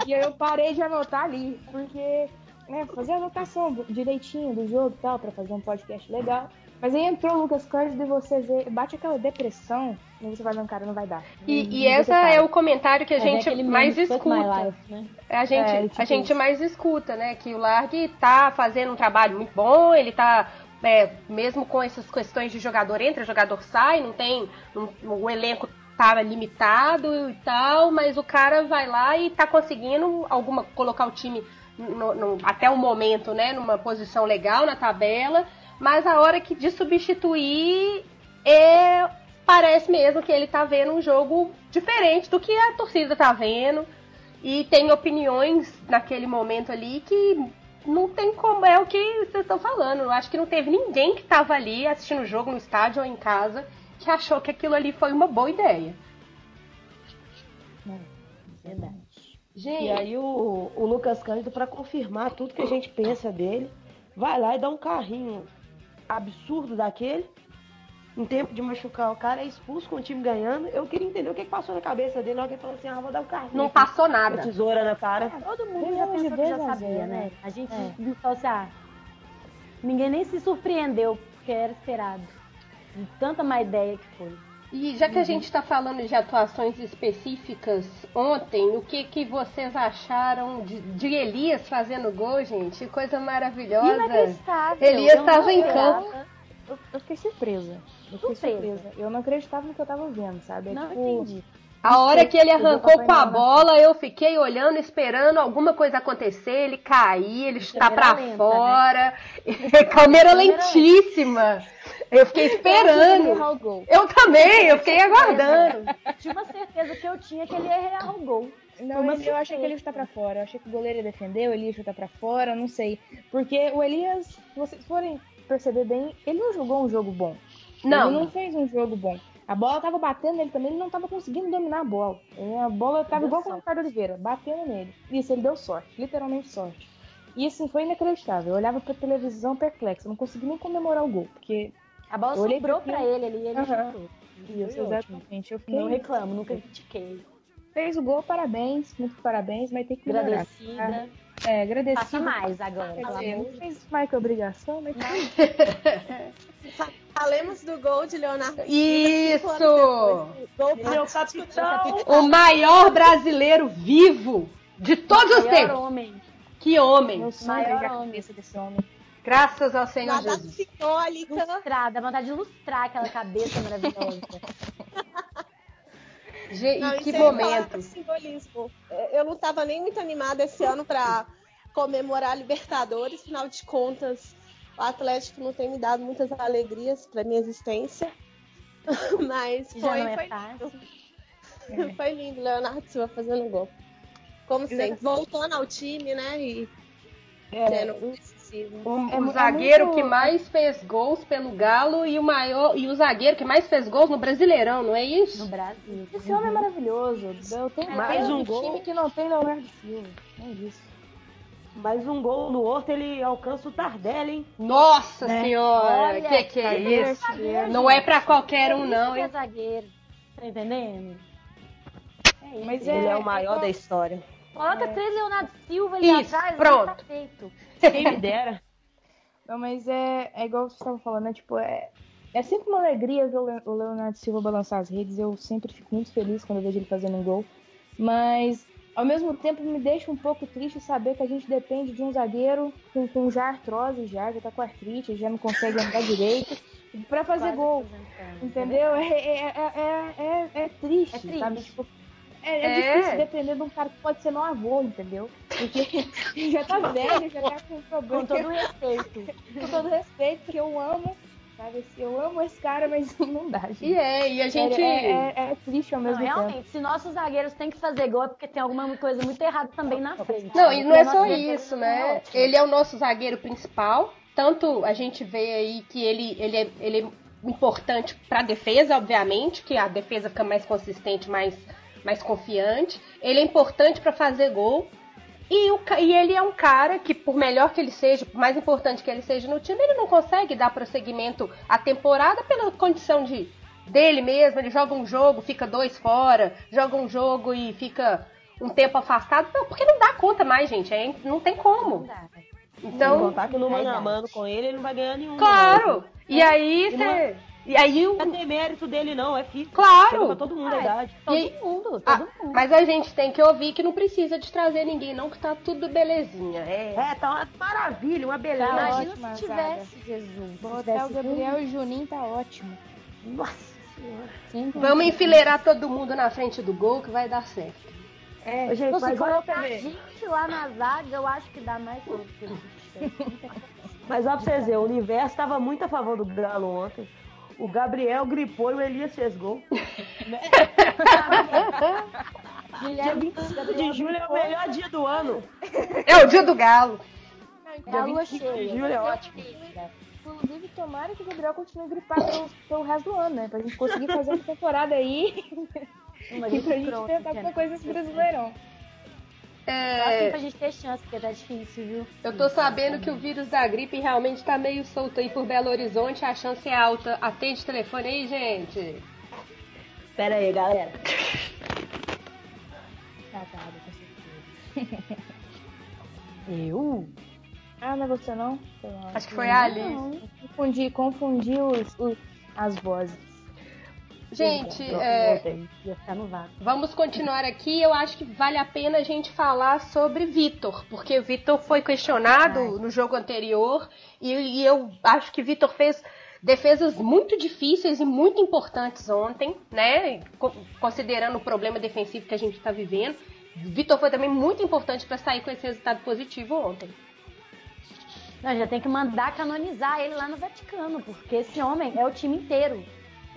e aí eu parei de anotar ali, porque né, fazer a anotação direitinho do jogo e tal, para fazer um podcast legal. Mas aí entrou o Lucas Cândido e você vê, bate aquela depressão e você vai, não, cara, não vai dar. E, não, e não essa é o comentário que a é, gente né, mais escuta. Life, né? A gente, é, tipo a gente mais escuta, né? Que o Larg tá fazendo um trabalho muito bom, ele tá. É, mesmo com essas questões de jogador entra, jogador sai, não tem. o elenco tá limitado e tal, mas o cara vai lá e tá conseguindo alguma colocar o time no, no, até o momento, né, numa posição legal na tabela mas a hora que de substituir é parece mesmo que ele tá vendo um jogo diferente do que a torcida tá vendo e tem opiniões naquele momento ali que não tem como é o que vocês estão falando. Eu acho que não teve ninguém que tava ali assistindo o jogo no estádio ou em casa que achou que aquilo ali foi uma boa ideia. Verdade. Gente. E aí o, o Lucas Cândido, para confirmar tudo que a gente pensa dele, vai lá e dá um carrinho absurdo daquele, em tempo de machucar o cara, é expulso com o time ganhando. Eu queria entender o que, que passou na cabeça dele. Alguém falou assim: ah, vou dar o um carrinho. Não passou nada. Tesoura na cara. É, todo mundo já pensou que já sabia, né? né? A gente é. falou assim: ah, ninguém nem se surpreendeu, porque era esperado. De tanta má ideia que foi. E já que a gente está falando de atuações específicas ontem, o que, que vocês acharam de, de Elias fazendo gol, gente? Coisa maravilhosa. Elias estava em campo. Eu, eu, fiquei surpresa. Eu fiquei surpresa. surpresa. Eu não acreditava no que eu estava vendo, sabe? É não tipo, entendi. A hora que ele arrancou com a bola, eu fiquei olhando, esperando alguma coisa acontecer, ele cair, ele está para né? fora. Né? Câmera lentíssima. Eu fiquei esperando. Eu também, eu fiquei aguardando. Tinha uma certeza que eu tinha que ele ia errar o gol. Não, mas eu achei que ele ia chutar pra fora. Eu achei que o goleiro ia defender, ele ia chutar pra fora, não sei. Porque o Elias, se vocês forem perceber bem, ele não jogou um jogo bom. Não. Ele não fez um jogo bom. A bola tava batendo nele também, ele não tava conseguindo dominar a bola. A bola tava igual com o Ricardo Oliveira, batendo nele. Isso, ele deu sorte, literalmente sorte. E isso foi inacreditável. Eu olhava pra televisão perplexo, não consegui nem comemorar o gol, porque a bola eu sobrou pra ele ali, ele uhum. chutou. Isso, exatamente. Eu fiquei... Não reclamo, nunca critiquei. Fez o gol, parabéns, muito parabéns, mas tem que melhorar. Agradecida. É, agradecida. Faça mais agora, amor. Não fez mais que obrigação, mas... Falemos do gol de Leonardo. Isso! Gol meu capitão. O maior brasileiro vivo de todos os tempos. Homem. Que homem! Sonho é a cabeça desse homem. Graças ao Senhor Nada Jesus. Lustrar, dá vontade de lustrar aquela cabeça maravilhosa. Não, que momento. Simbolismo. Eu não estava nem muito animada esse ano para comemorar a Libertadores, final de contas, o Atlético não tem me dado muitas alegrias para minha existência. Mas foi, é foi lindo. Foi lindo, Leonardo Silva fazendo gol. Como sempre, voltando ao time, né? E é, sendo O, é, o zagueiro muito... que mais fez gols pelo Galo e o maior e o zagueiro que mais fez gols no Brasileirão, não é isso? No Brasil. Esse homem é maravilhoso. Eu tenho mais um gol. time que não tem Leonardo Silva. É isso. Mais um gol no outro, ele alcança o Tardelli, hein? Nossa né? senhora! Olha, que que é isso? não é pra qualquer um, não, hein? É zagueiro. Tá entendendo? É Mas ele é, é o maior é, da história. Coloca é. três Leonardo Silva ali isso, atrás, pronto. Tá feito. Quem me dera. Não, mas é, é igual você estava falando, né? Tipo, é, é sempre uma alegria ver o Leonardo Silva balançar as redes. Eu sempre fico muito feliz quando eu vejo ele fazendo um gol. Mas ao mesmo tempo, me deixa um pouco triste saber que a gente depende de um zagueiro com, com já artrose, já, já tá com artrite, já não consegue andar direito, para fazer Quase gol. Entendeu? É, é, é, é, triste, é triste. sabe? Tipo, é, é, difícil depender de um cara que pode ser meu avô, entendeu? Porque já tá velho, já tá com problema. Com todo respeito. com todo respeito, que eu amo Sabe? Assim, eu amo esse cara, mas não dá, gente. E é, e a gente. É, é, é triste ao mesmo não, tempo. Realmente, se nossos zagueiros têm que fazer gol é porque tem alguma coisa muito errada também na frente. Não, e não é só isso, né? Ele é o nosso zagueiro principal. Tanto a gente vê aí que ele, ele, é, ele é importante para a defesa, obviamente, que a defesa fica mais consistente, mais, mais confiante. Ele é importante para fazer gol. E, o, e ele é um cara que, por melhor que ele seja, por mais importante que ele seja no time, ele não consegue dar prosseguimento à temporada pela condição de dele mesmo. Ele joga um jogo, fica dois fora, joga um jogo e fica um tempo afastado. Não, porque não dá conta mais, gente. É, não tem como. Então, contar que no mano a mano com ele, ele não vai ganhar nenhum. Claro! E aí você. E aí o. Não tem mérito dele, não, é físico. Claro! Pra todo mundo a idade. Todo e... mundo, todo ah, mundo. Mas a gente tem que ouvir que não precisa de trazer ninguém, não, que tá tudo belezinha. É, é tá uma maravilha, uma beleza. Tá Imagina ótima, se tivesse, Jesus. Botar o Gabriel e o Juninho tá ótimo. Nossa senhora. Sim, Vamos enfileirar todo mundo na frente do gol que vai dar certo. É, gente, então, se colocar a gente lá na zaga, eu acho que dá mais. Mas ó pra vocês verem, o universo estava muito a favor do Galo ontem. O Gabriel gripou e o Elias fez gol. dia 25 de julho é o melhor dia do ano. É o dia do Galo. É a lua cheia. De julho é ótimo. Inclusive, tomara que o Gabriel continue gripado pelo, pelo resto do ano, né? Pra gente conseguir fazer uma temporada aí. e pra gente tentar alguma coisa nesse Brasileirão. É... pra gente ter chance, porque tá difícil, viu? Eu tô sabendo que o vírus da gripe realmente tá meio solto aí por Belo Horizonte, a chance é alta. Atende o telefone aí, gente. Pera aí, galera. Tratado, com certeza. Eu? Ah, não é você não? Acho que foi a Alice. Confundi, confundi os, os, as vozes. Gente, é, vamos continuar aqui. Eu acho que vale a pena a gente falar sobre Vitor, porque o Vitor foi questionado Ai. no jogo anterior e, e eu acho que Vitor fez defesas muito difíceis e muito importantes ontem, né? Considerando o problema defensivo que a gente está vivendo. Vitor foi também muito importante para sair com esse resultado positivo ontem. Não, já tem que mandar canonizar ele lá no Vaticano, porque esse homem é o time inteiro.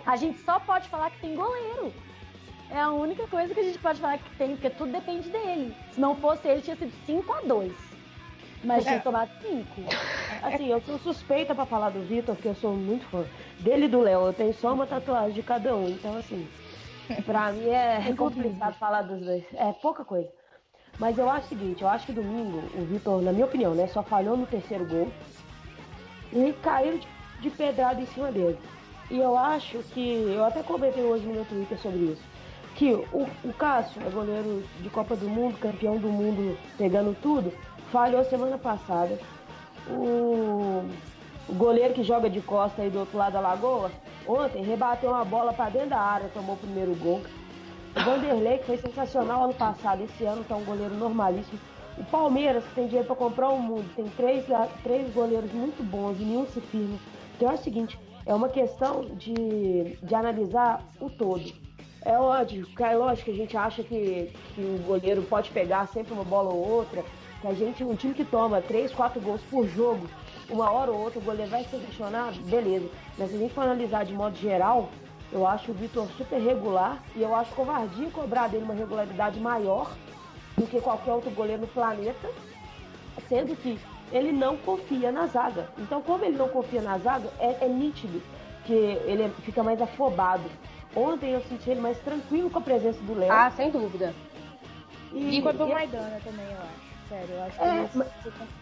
A gente só pode falar que tem goleiro. É a única coisa que a gente pode falar que tem, porque tudo depende dele. Se não fosse ele, tinha sido 5 a 2 Mas tinha é. tomado 5. Assim, eu sou suspeita para falar do Vitor, porque eu sou muito fã. Dele e do Léo, eu tenho só uma tatuagem de cada um. Então, assim, pra mim é, é complicado falar dos dois. É pouca coisa. Mas eu acho o seguinte, eu acho que domingo o Vitor, na minha opinião, né, só falhou no terceiro gol. E caiu de, de pedrada em cima dele. E eu acho que, eu até comentei hoje no meu Twitter sobre isso, que o, o Cássio é goleiro de Copa do Mundo, campeão do mundo, pegando tudo, falhou semana passada. O, o goleiro que joga de costa aí do outro lado da lagoa, ontem rebateu uma bola para dentro da área, tomou o primeiro gol. O Vanderlei, que foi sensacional ano passado, esse ano tá um goleiro normalíssimo. O Palmeiras, que tem dinheiro para comprar o mundo, tem três, três goleiros muito bons e nenhum se firma. Então é o seguinte, é uma questão de, de analisar o todo. É lógico, é lógico que a gente acha que, que o goleiro pode pegar sempre uma bola ou outra, que a gente, um time que toma 3, 4 gols por jogo, uma hora ou outra o goleiro vai ser questionado, beleza. Mas se a gente for analisar de modo geral, eu acho o Vitor super regular e eu acho covardia cobrar dele uma regularidade maior do que qualquer outro goleiro no planeta, sendo que ele não confia na zaga. Então, como ele não confia na zaga, é, é nítido que ele fica mais afobado. Ontem eu senti ele mais tranquilo com a presença do Léo. Ah, sem dúvida. E, e quanto o Maidana também, eu acho. Sério, eu acho que é, mas...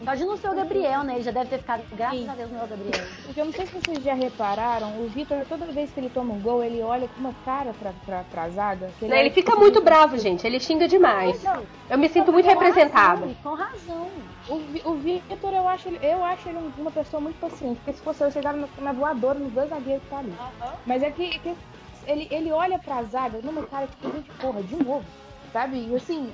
Pode não ser o Gabriel, né? Ele já deve ter ficado, graças Sim. a Deus, não é o Gabriel. Porque eu não sei se vocês já repararam, o Vitor, toda vez que ele toma um gol, ele olha com uma cara pra, pra, pra zaga. ele, não, ele fica muito assim, bravo, gente. Ele xinga demais. Não, eu me sinto muito representada. Com razão. O, o Vitor, eu acho, eu acho ele uma pessoa muito paciente. Porque se fosse eu, chegava na voadora nos dois zagueiros que tá ali. Mas é que, que ele, ele olha pra zaga numa cara tipo, gente, porra, de novo. Sabe? E assim,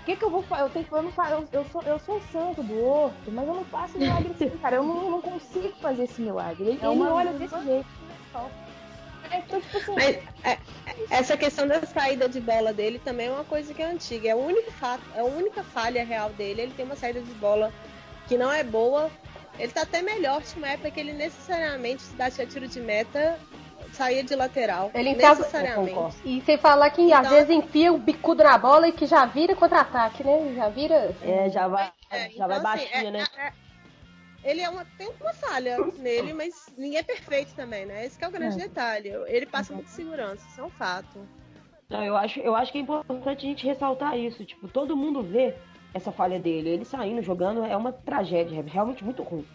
o que, que eu vou fazer? Eu tenho eu, não, eu, eu, sou, eu sou o santo do horto, mas eu não faço milagre assim, cara. Eu não, não consigo fazer esse milagre. Ele, é ele olha desse jeito. É, assim, mas, é, essa questão da saída de bola dele também é uma coisa que é antiga. É o único fato, é a única falha real dele. Ele tem uma saída de bola que não é boa. Ele tá até melhor, tinha uma época que ele necessariamente se dá tiro de meta saía de lateral. Ele necessariamente. E sem falar que então, às vezes enfia o bicudo na bola e que já vira contra-ataque, né? Já vira. É, já vai, é, já então, vai assim, baixinho, é, né? Ele é uma, tem uma falha nele, mas ninguém é perfeito também, né? Esse é o grande é. detalhe. Ele passa muita segurança, isso é um fato. Não, eu acho, eu acho que é importante a gente ressaltar isso. Tipo, todo mundo vê essa falha dele. Ele saindo, jogando, é uma tragédia, é realmente muito ruim.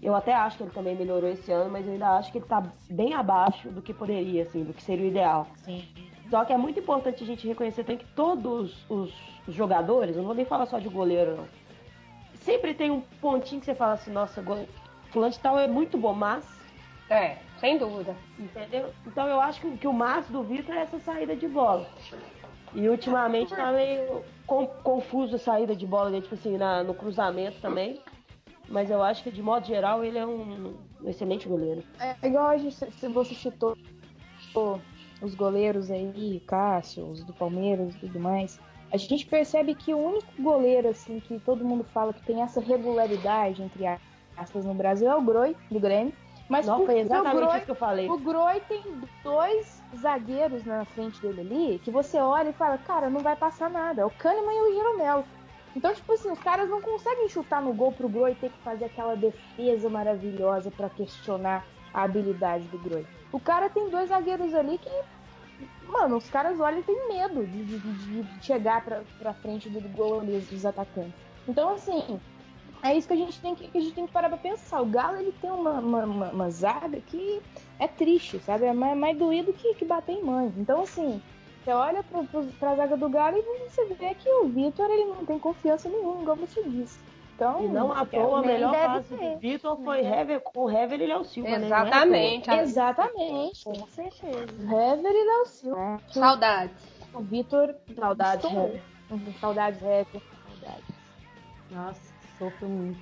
Eu até acho que ele também melhorou esse ano, mas eu ainda acho que ele tá bem abaixo do que poderia, assim, do que seria o ideal. Sim. Só que é muito importante a gente reconhecer também que todos os jogadores, eu não vou nem falar só de goleiro, não. Sempre tem um pontinho que você fala assim, nossa, fulano de tal é muito bom, mas. É, sem dúvida. Entendeu? Então eu acho que, que o máximo do Vitor é essa saída de bola. E ultimamente tá meio confuso a saída de bola dele, tipo assim, na, no cruzamento também mas eu acho que de modo geral ele é um, um excelente goleiro. É igual a gente, se você citou os goleiros aí, Cássio, os do Palmeiras e tudo mais. A gente percebe que o único goleiro assim que todo mundo fala que tem essa regularidade entre aspas no Brasil é o Groi do Grêmio. Mas Não, foi exatamente Groi, isso que eu falei. O Groi tem dois zagueiros na frente dele ali que você olha e fala, cara, não vai passar nada. É o Kahneman e o Jeromel. Então, tipo assim, os caras não conseguem chutar no gol pro Groi ter que fazer aquela defesa maravilhosa para questionar a habilidade do Groi. O cara tem dois zagueiros ali que. Mano, os caras olham e tem medo de, de, de chegar pra, pra frente do gol ali, dos atacantes. Então, assim, é isso que a gente tem que, que, a gente tem que parar pra pensar. O Galo ele tem uma, uma, uma, uma zaga que é triste, sabe? É mais, mais doído que, que bater em mãe. Então, assim, você olha pra, pra, zaga do Galo e você vê que o Vitor ele não tem confiança nenhuma, igual você disse. Então, e não à toa, a melhor fase do Vitor foi Hever, com o Hever e Léo Silva, né? Exatamente. Né? Exatamente. Com certeza. Hever e Léo Silva. Saudades. O Vitor. Saudades, Hever. Saudades, Hever. Saudades. Nossa, sofro muito.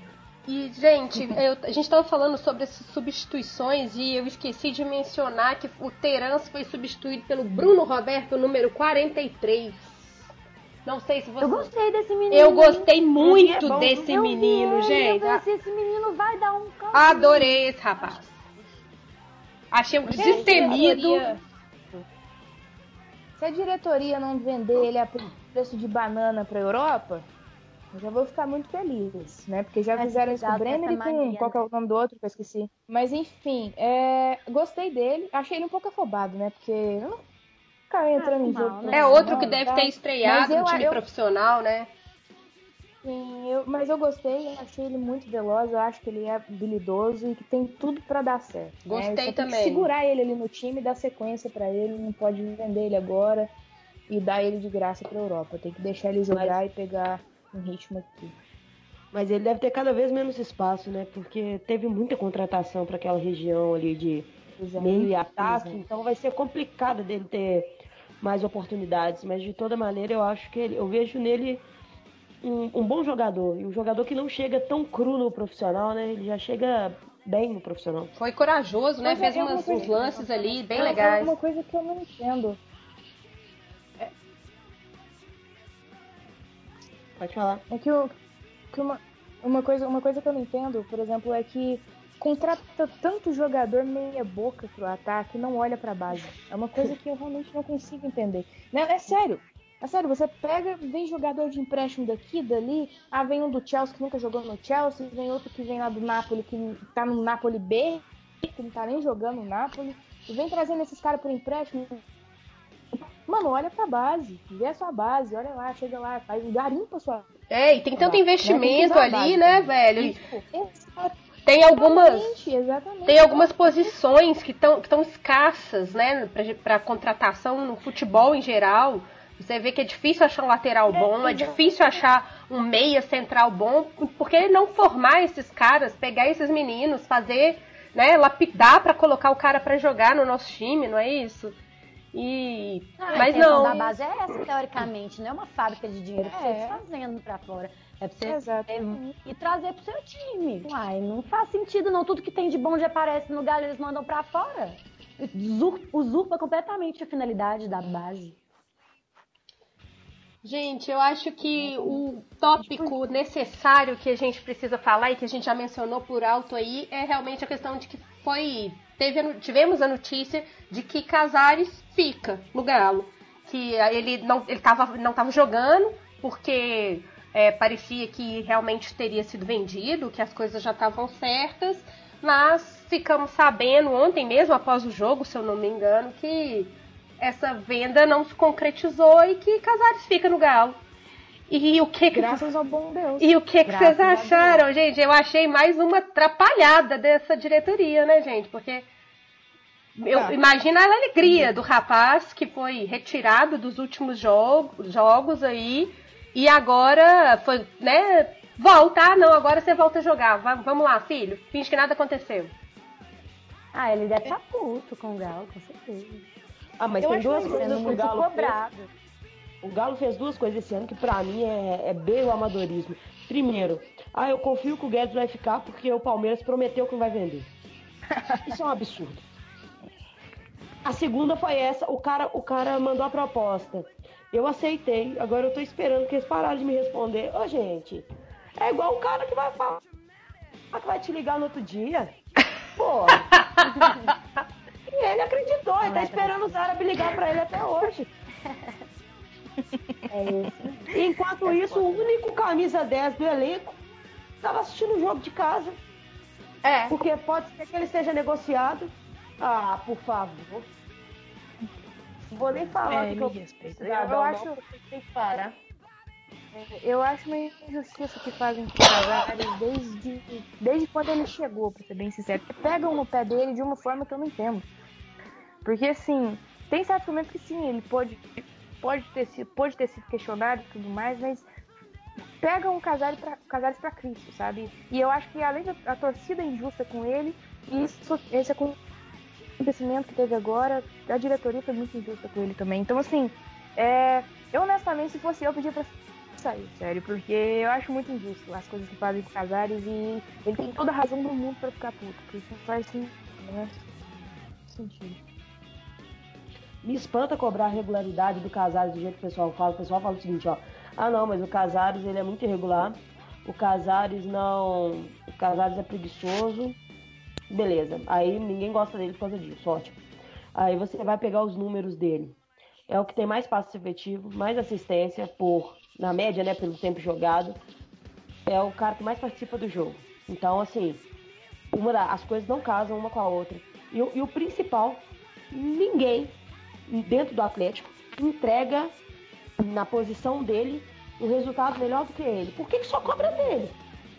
E, gente, eu, a gente estava falando sobre essas substituições e eu esqueci de mencionar que o Terence foi substituído pelo Bruno Roberto, número 43. Não sei se você. Eu gostei desse menino. Eu gostei muito é desse eu menino, vi, gente. Eu pensei, esse menino vai dar um caldo. Adorei esse rapaz. Achei um destemido. Se a diretoria não vender ele a preço de banana para Europa, eu já vou ficar muito feliz, né? Porque já fizeram isso com o Brenner e com. Qual que é o nome do outro? Que eu esqueci. Mas enfim, é... gostei dele. Achei ele um pouco afobado, né? Porque eu não ficar entrando ah, em jogo. Né? É outro que deve ter estreado no time eu... profissional, né? Sim, eu... mas eu gostei, eu achei ele muito veloz, eu acho que ele é habilidoso e que tem tudo para dar certo. Né? Gostei né? também. segurar ele ali no time, dar sequência para ele, não pode vender ele agora e dar ele de graça para Europa. Tem que deixar ele jogar mas... e pegar um ritmo aqui. Mas ele deve ter cada vez menos espaço, né? Porque teve muita contratação para aquela região ali de é, meio e ataque, então vai ser complicado dele ter mais oportunidades, mas de toda maneira eu acho que ele, eu vejo nele um, um, bom jogador, e um jogador que não chega tão cru no profissional, né? Ele já chega bem no profissional. Foi corajoso, né? Mas é, Fez umas, uns lances ali bem legais. É uma é coisa que eu não entendo. É... Pode falar. É que, eu, que uma, uma, coisa, uma coisa que eu não entendo, por exemplo, é que contrata tanto jogador meia boca pro ataque não olha pra base. É uma coisa que eu realmente não consigo entender. Não, é sério. É sério, você pega, vem jogador de empréstimo daqui, dali, ah, vem um do Chelsea que nunca jogou no Chelsea, vem outro que vem lá do Napoli que tá no Napoli B, que não tá nem jogando no Napoli, e vem trazendo esses caras por empréstimo. Mano, olha pra base, vê a sua base, olha lá, chega lá, faz um garimpo sua. É, e tem tanto investimento ali, base, né, velho? Isso, tem algumas exatamente. tem algumas posições que estão que escassas, né, para contratação no futebol em geral. Você vê que é difícil achar um lateral é, bom, é, é difícil achar um meia central bom, porque não formar esses caras, pegar esses meninos, fazer, né, lapidar para colocar o cara para jogar no nosso time, não é isso? E ah, mas a não. da base é essa teoricamente, não é uma fábrica de dinheiro que é. você fazendo para fora. É pra você Exatamente. e trazer pro seu time. Uai, não faz sentido não. Tudo que tem de bom já aparece no galho, eles mandam para fora. Usurpa completamente a finalidade da base. Gente, eu acho que o tópico necessário que a gente precisa falar e que a gente já mencionou por alto aí é realmente a questão de que foi. Teve, tivemos a notícia de que Casares fica no Galo. Que ele não ele tava, não estava jogando porque é, parecia que realmente teria sido vendido, que as coisas já estavam certas. Mas ficamos sabendo ontem mesmo, após o jogo, se eu não me engano, que essa venda não se concretizou e que Casares fica no Galo. E o que Graças ao bom Deus. E o que, que vocês acharam, gente? Eu achei mais uma atrapalhada dessa diretoria, né, gente? Porque eu ah. imagino a alegria do rapaz que foi retirado dos últimos jogo, jogos aí e agora foi, né? Volta, ah, não, agora você volta a jogar. Vamos lá, filho. Finge que nada aconteceu. Ah, ele deve estar puto com o Galo, com certeza. Ah, mas eu tem duas coisas que o Galo cobrado. Fez. O Galo fez duas coisas esse ano que pra mim é, é bem o amadorismo. Primeiro, ah, eu confio que o Guedes vai ficar porque o Palmeiras prometeu que não vai vender. Isso é um absurdo. A segunda foi essa, o cara, o cara mandou a proposta. Eu aceitei, agora eu tô esperando que eles pararam de me responder. Ô, gente, é igual o cara que vai falar que vai te ligar no outro dia. Pô. E ele acreditou, ele tá esperando os árabes ligar pra ele até hoje. É Enquanto isso, o único camisa 10 do elenco estava assistindo o jogo de casa. É. Porque pode ser que ele seja negociado. Ah, por favor. Não vou nem falar é, que eu respeito. Eu, eu acho que tem que parar. É, eu acho uma injustiça que fazem com o Casares desde, desde quando ele chegou, pra ser bem sincero. Pegam no pé dele de uma forma que eu não entendo. Porque, assim, tem certos momentos que sim, ele pode, pode, ter, sido, pode ter sido questionado e tudo mais, mas pegam o Casares pra, Casares pra Cristo, sabe? E eu acho que além da torcida injusta com ele, isso, esse acontecimento que teve agora, a diretoria foi muito injusta com ele também. Então, assim, é, eu honestamente, se fosse eu, pedia pra sair, sério, porque eu acho muito injusto as coisas que fazem com Casares e ele tem toda a razão do mundo pra ficar puto, porque isso não faz né, sentido me espanta cobrar a regularidade do Casares do jeito que o pessoal fala. O pessoal fala o seguinte, ó. Ah, não, mas o Casares ele é muito irregular. O Casares não. O Casares é preguiçoso. Beleza. Aí ninguém gosta dele por causa disso. Ótimo. Aí você vai pegar os números dele. É o que tem mais passe efetivo, mais assistência por, na média, né, pelo tempo jogado. É o cara que mais participa do jogo. Então, assim, uma da, as coisas não casam uma com a outra. E, e o principal, ninguém dentro do Atlético entrega na posição dele um resultado melhor do que ele. Por que, que só cobra dele?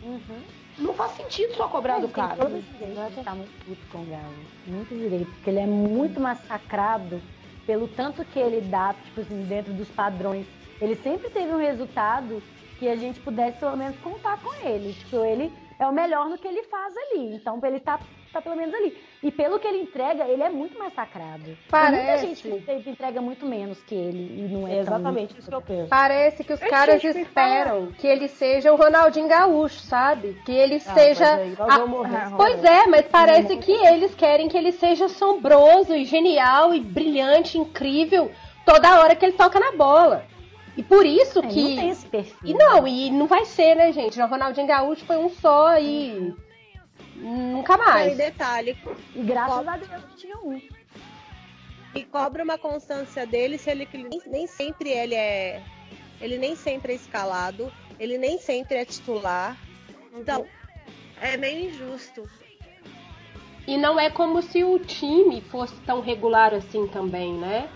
Uhum. Não faz sentido só cobrar do cara. Todo direito tá muito puto com o Galo. Muito direito. Porque ele é muito massacrado pelo tanto que ele dá, tipo assim, dentro dos padrões. Ele sempre teve um resultado que a gente pudesse pelo menos contar com ele. Tipo, ele é o melhor no que ele faz ali. Então, ele tá tá pelo menos ali. E pelo que ele entrega, ele é muito massacrado. Parece. Tem muita gente que entrega muito menos que ele e não é Exatamente tão... isso que eu penso. Parece que os é caras esperam que ele seja o Ronaldinho Gaúcho, sabe? Que ele ah, seja. Aí, a... Pois é, mas parece que eles querem que ele seja assombroso e genial e brilhante, incrível toda hora que ele toca na bola. E por isso É, que. Não tem esse perfil. E não, e não vai ser, né, gente? O Ronaldinho Gaúcho foi um só e. Nunca mais. detalhe, E graças a Deus tinha um. e cobra uma constância dele se ele nem, nem sempre ele é ele nem sempre é escalado, ele nem sempre é titular. Então, é meio injusto. E não é como se o time fosse tão regular assim também, né?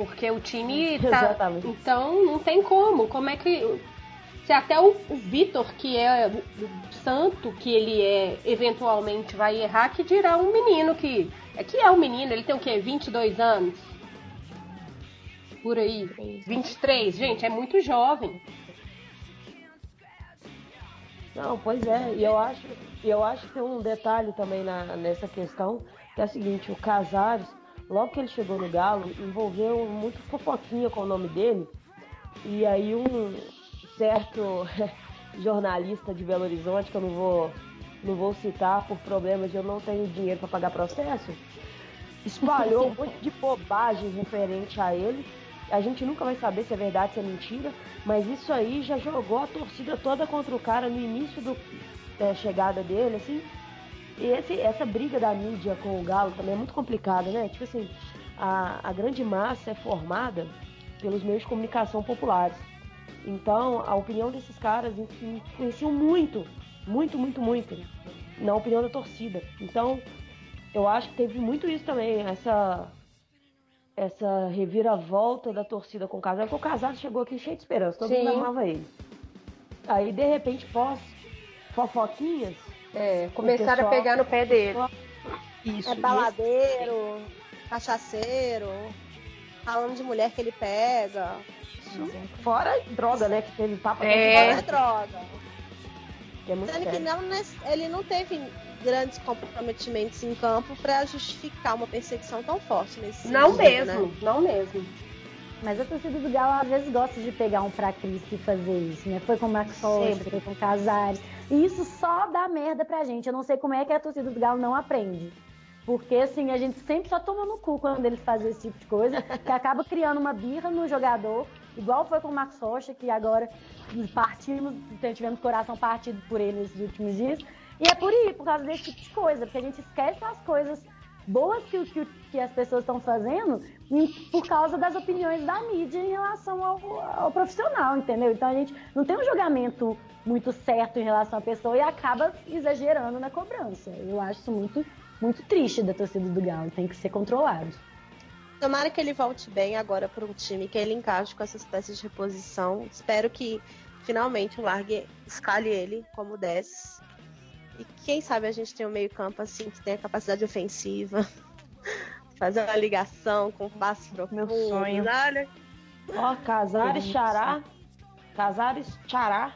Porque o time tá. Exatamente. Então não tem como. Como é que. Se até o, o Vitor, que é o, santo que ele é, eventualmente vai errar, que dirá um menino que. É que é um menino, ele tem o quê? 22 anos? Por aí. 23, gente, é muito jovem. Não, pois é, e eu acho, eu acho que tem um detalhe também na- nessa questão, que é o seguinte, o Casares, logo que ele chegou no Galo, envolveu muito fofoquinha com o nome dele, e aí um certo jornalista de Belo Horizonte, que eu não vou, não vou citar por problemas de eu não tenho dinheiro para pagar processo, espalhou um monte de bobagem referente a ele. A gente nunca vai saber se é verdade, se é mentira, mas isso aí já jogou a torcida toda contra o cara no início do, da chegada dele, assim. E esse, essa briga da mídia com o Galo também é muito complicada, né? Tipo assim, a, a grande massa é formada pelos meios de comunicação populares. Então, a opinião desses caras influ- influenciam muito, muito, muito, muito na opinião da torcida. Então, eu acho que teve muito isso também, essa essa reviravolta da torcida com o Casares, porque o Casares chegou aqui cheio de esperança, todo Sim. mundo amava ele. Aí, de repente, pós fofoquinhas, É, começaram a pegar no pé dele. isso, É baladeiro, cachaceiro, falando de mulher que ele pega. isso, fora droga, né, que teve papo É. Fora droga. que é muito Sendo que não, ele não teve grandes comprometimentos em campo pra justificar uma perseguição tão forte nesse Não sentido, mesmo, né? não mesmo. Mas a torcida do Galo às vezes gosta de pegar um pra Cristo e fazer isso, né? Foi com o Max Rocha, foi com o Casares. E isso só dá merda pra gente. Eu não sei como é que a torcida do Galo não aprende. Porque, assim, a gente sempre só toma no cu quando eles fazem esse tipo de coisa, que acaba criando uma birra no jogador, igual foi com o Max Rocha, que agora partimos, tivemos coração partido por ele nesses últimos dias. E é por aí, por causa desse tipo de coisa, porque a gente esquece as coisas boas que, que, que as pessoas estão fazendo por causa das opiniões da mídia em relação ao, ao profissional, entendeu? Então a gente não tem um julgamento muito certo em relação à pessoa e acaba exagerando na cobrança. Eu acho isso muito, muito triste da torcida do Galo, tem que ser controlado. Tomara que ele volte bem agora para um time, que ele encaixe com essas peças de reposição. Espero que finalmente o Largue escalhe ele como 10. E quem sabe a gente tem um meio-campo assim que tem a capacidade ofensiva. Fazer uma ligação com passos profundos. sonho. Olha, Ó, Casares, Xará, Casares, Xará,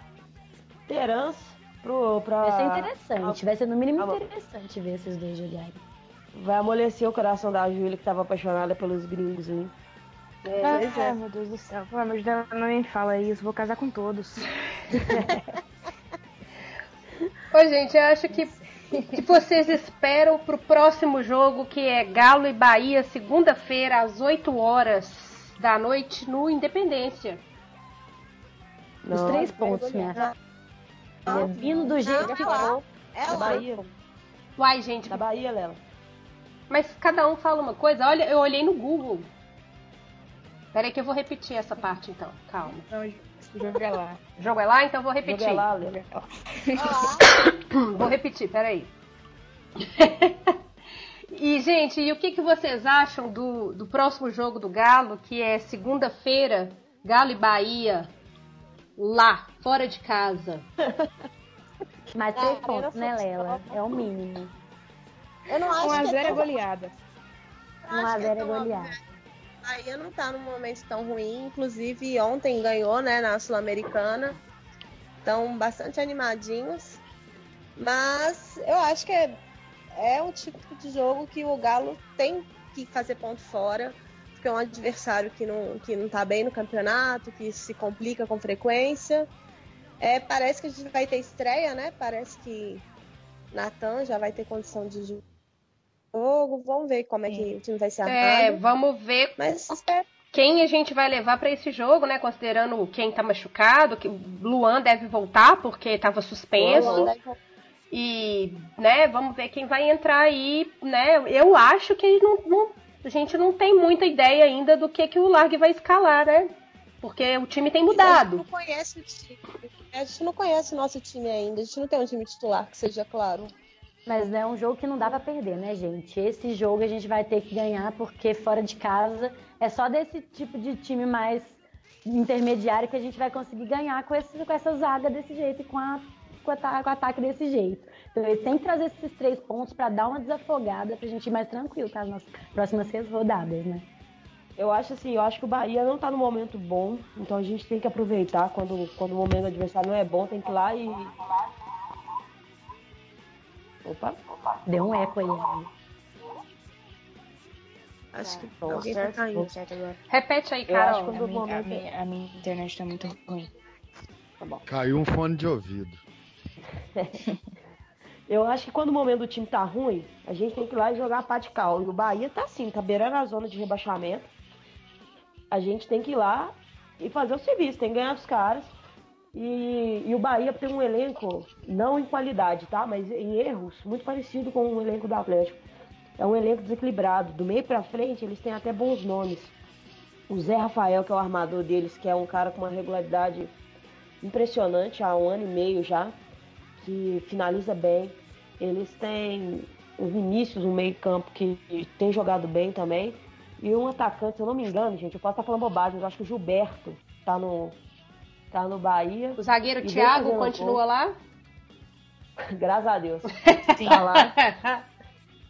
Terãs, pro, pra... Vai ser interessante, vai ser no mínimo Ah, interessante ver esses dois jogarem. Vai amolecer o coração da Júlia, que tava apaixonada pelos gringos pois é. Ai, meu Deus do céu. Pelo amor de Deus, não me fala isso. Vou casar com todos. Ô, gente, eu acho que, que vocês esperam pro próximo jogo, que é Galo e Bahia, segunda-feira, às 8 horas da noite, no Independência. Os Não, três pontos, minha Não. filha. Vindo do jeito Não, que falou. É da. Bahia. Uai, gente, Da Bahia, Lela. mas cada um fala uma coisa. Olha, eu olhei no Google. Peraí que eu vou repetir essa parte, então. Calma. Então, o jogo é lá. O jogo é lá, então eu vou repetir. Joga lá, Lela. Olá. Vou repetir, peraí. e, gente, e o que, que vocês acham do, do próximo jogo do Galo, que é segunda-feira, Galo e Bahia, lá, fora de casa? Mas Ah, três eu pontos, né, Lela? É o mínimo. Eu não acho 1x0 que é tão- goleada. eu acho 1 a que é 0 é tão- goleada. Bahia não tá num momento tão ruim, inclusive ontem ganhou, né, na Sul-Americana. Estão bastante animadinhos. Mas eu acho que é, é um tipo de jogo que o Galo tem que fazer ponto fora, porque é um adversário que não, que não tá bem no campeonato, que se complica com frequência. É, parece que a gente vai ter estreia, né? Parece que Natan já vai ter condição de jogo. Vamos ver como é que o time vai ser armado. É, vamos ver. Mas quem a gente vai levar para esse jogo, né? Considerando quem tá machucado, que o Luan deve voltar porque estava suspenso. E, né, vamos ver quem vai entrar aí, né? Eu acho que não, não, a gente não tem muita ideia ainda do que, que o Largue vai escalar, né? Porque o time tem mudado. A gente não conhece o time. A gente não conhece o nosso time ainda. A gente não tem um time titular que seja claro. Mas é um jogo que não dá para perder, né, gente? Esse jogo a gente vai ter que ganhar porque fora de casa é só desse tipo de time mais intermediário que a gente vai conseguir ganhar com, esse, com essa zaga desse jeito e com, a, com, a, com o ataque desse jeito. Então eles têm que trazer esses três pontos para dar uma desafogada pra gente ir mais tranquilo, tá? Nas próximas seis rodadas, né? Eu acho assim, eu acho que o Bahia não tá no momento bom, então a gente tem que aproveitar quando, quando o momento do adversário não é bom, tem que ir lá e. Opa, deu um eco aí. Acho que tá, alguém tá caindo. Certo agora. Repete aí, Carol. Eu acho que a, minha, a, minha, a minha internet tá muito ruim. Tá bom. Caiu um fone de ouvido. Eu acho que quando o momento do time tá ruim, a gente tem que ir lá e jogar a pá de cal. E o Bahia tá assim, tá beirando a zona de rebaixamento. A gente tem que ir lá e fazer o serviço, tem que ganhar os caras. E, e o Bahia tem um elenco, não em qualidade, tá? Mas em erros, muito parecido com o elenco do Atlético. É um elenco desequilibrado. Do meio para frente, eles têm até bons nomes. O Zé Rafael, que é o armador deles, que é um cara com uma regularidade impressionante há um ano e meio já que finaliza bem. Eles têm o Vinícius no meio campo que tem jogado bem também. E um atacante, se eu não me engano, gente, eu posso estar falando bobagem, mas eu acho que o Gilberto tá no, tá no Bahia. O zagueiro Thiago continua lá? Graças a Deus. Sim. Tá lá.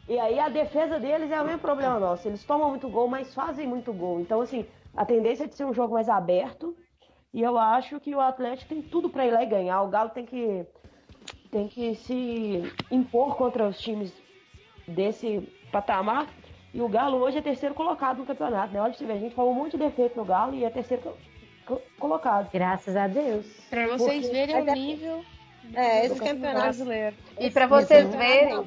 E aí a defesa deles é o mesmo problema nosso. Eles tomam muito gol, mas fazem muito gol. Então, assim, a tendência é de ser um jogo mais aberto. E eu acho que o Atlético tem tudo para ir lá e ganhar. O Galo tem que tem que se impor contra os times desse patamar. E o Galo hoje é terceiro colocado no campeonato, né? Olha, a gente falou um monte de defeito no Galo e é terceiro colocado. Graças a Deus. Para vocês Porque verem o nível. É, esse campeonato brasileiro. E para vocês verem.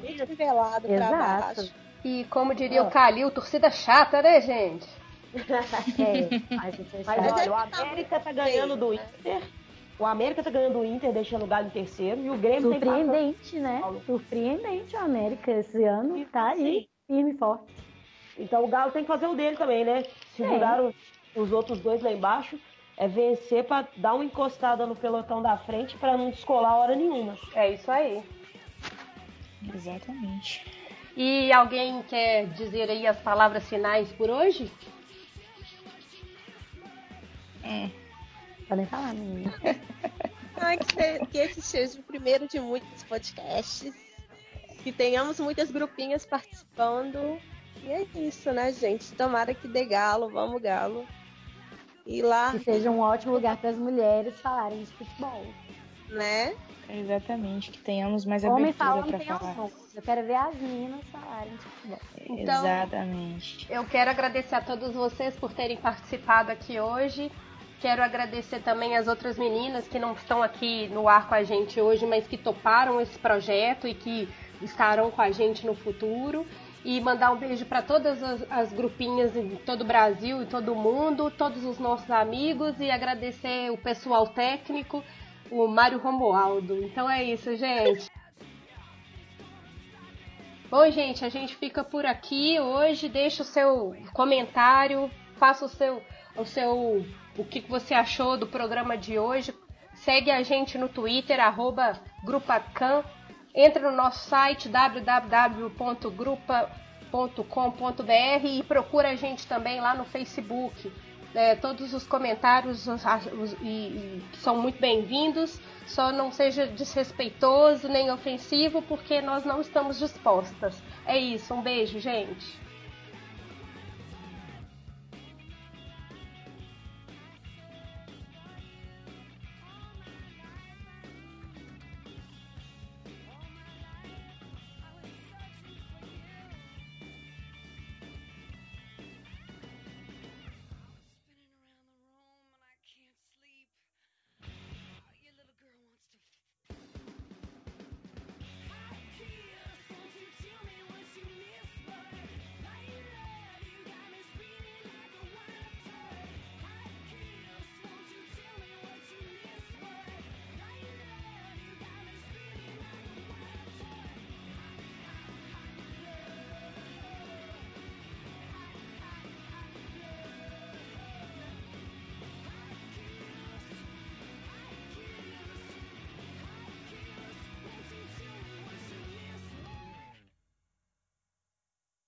Exato. E como diria o Calil, torcida chata, né, gente? é, mas olha, o América tá ganhando do Inter o América tá ganhando o Inter, deixando o Galo em terceiro, e o Grêmio Surpreendente, tem né? Surpreendente o América esse ano, tá aí, firme e forte. Então o Galo tem que fazer o dele também, né? Segurar é. os outros dois lá embaixo, é vencer para dar uma encostada no pelotão da frente para não descolar hora nenhuma. É isso aí. Exatamente. E alguém quer dizer aí as palavras finais por hoje? É. Podem falar, menina. ah, que, que esse seja o primeiro de muitos podcasts. Que tenhamos muitas grupinhas participando. E é isso, né, gente? Tomara que dê galo, vamos galo. E lá. Que seja um ótimo lugar para as mulheres falarem de futebol. Né? Exatamente, que tenhamos mais Homem abertura para falar. Eu quero ver as meninas falarem de futebol. Então, Exatamente. Eu quero agradecer a todos vocês por terem participado aqui hoje. Quero agradecer também as outras meninas que não estão aqui no ar com a gente hoje, mas que toparam esse projeto e que estarão com a gente no futuro. E mandar um beijo para todas as, as, grupinhas em todo o Brasil e todo o mundo, todos os nossos amigos e agradecer o pessoal técnico, o Mário Romualdo. Então é isso, gente. Bom, gente, a gente fica por aqui hoje. Deixa o seu comentário, faça o seu, o seu o que você achou do programa de hoje. Segue a gente no Twitter, arroba Grupacan. Entra no nosso site www.grupa.com.br e procura a gente também lá no Facebook. É, todos os comentários os, os, e, e são muito bem-vindos. Só não seja desrespeitoso nem ofensivo, porque nós não estamos dispostas. É isso, um beijo, gente.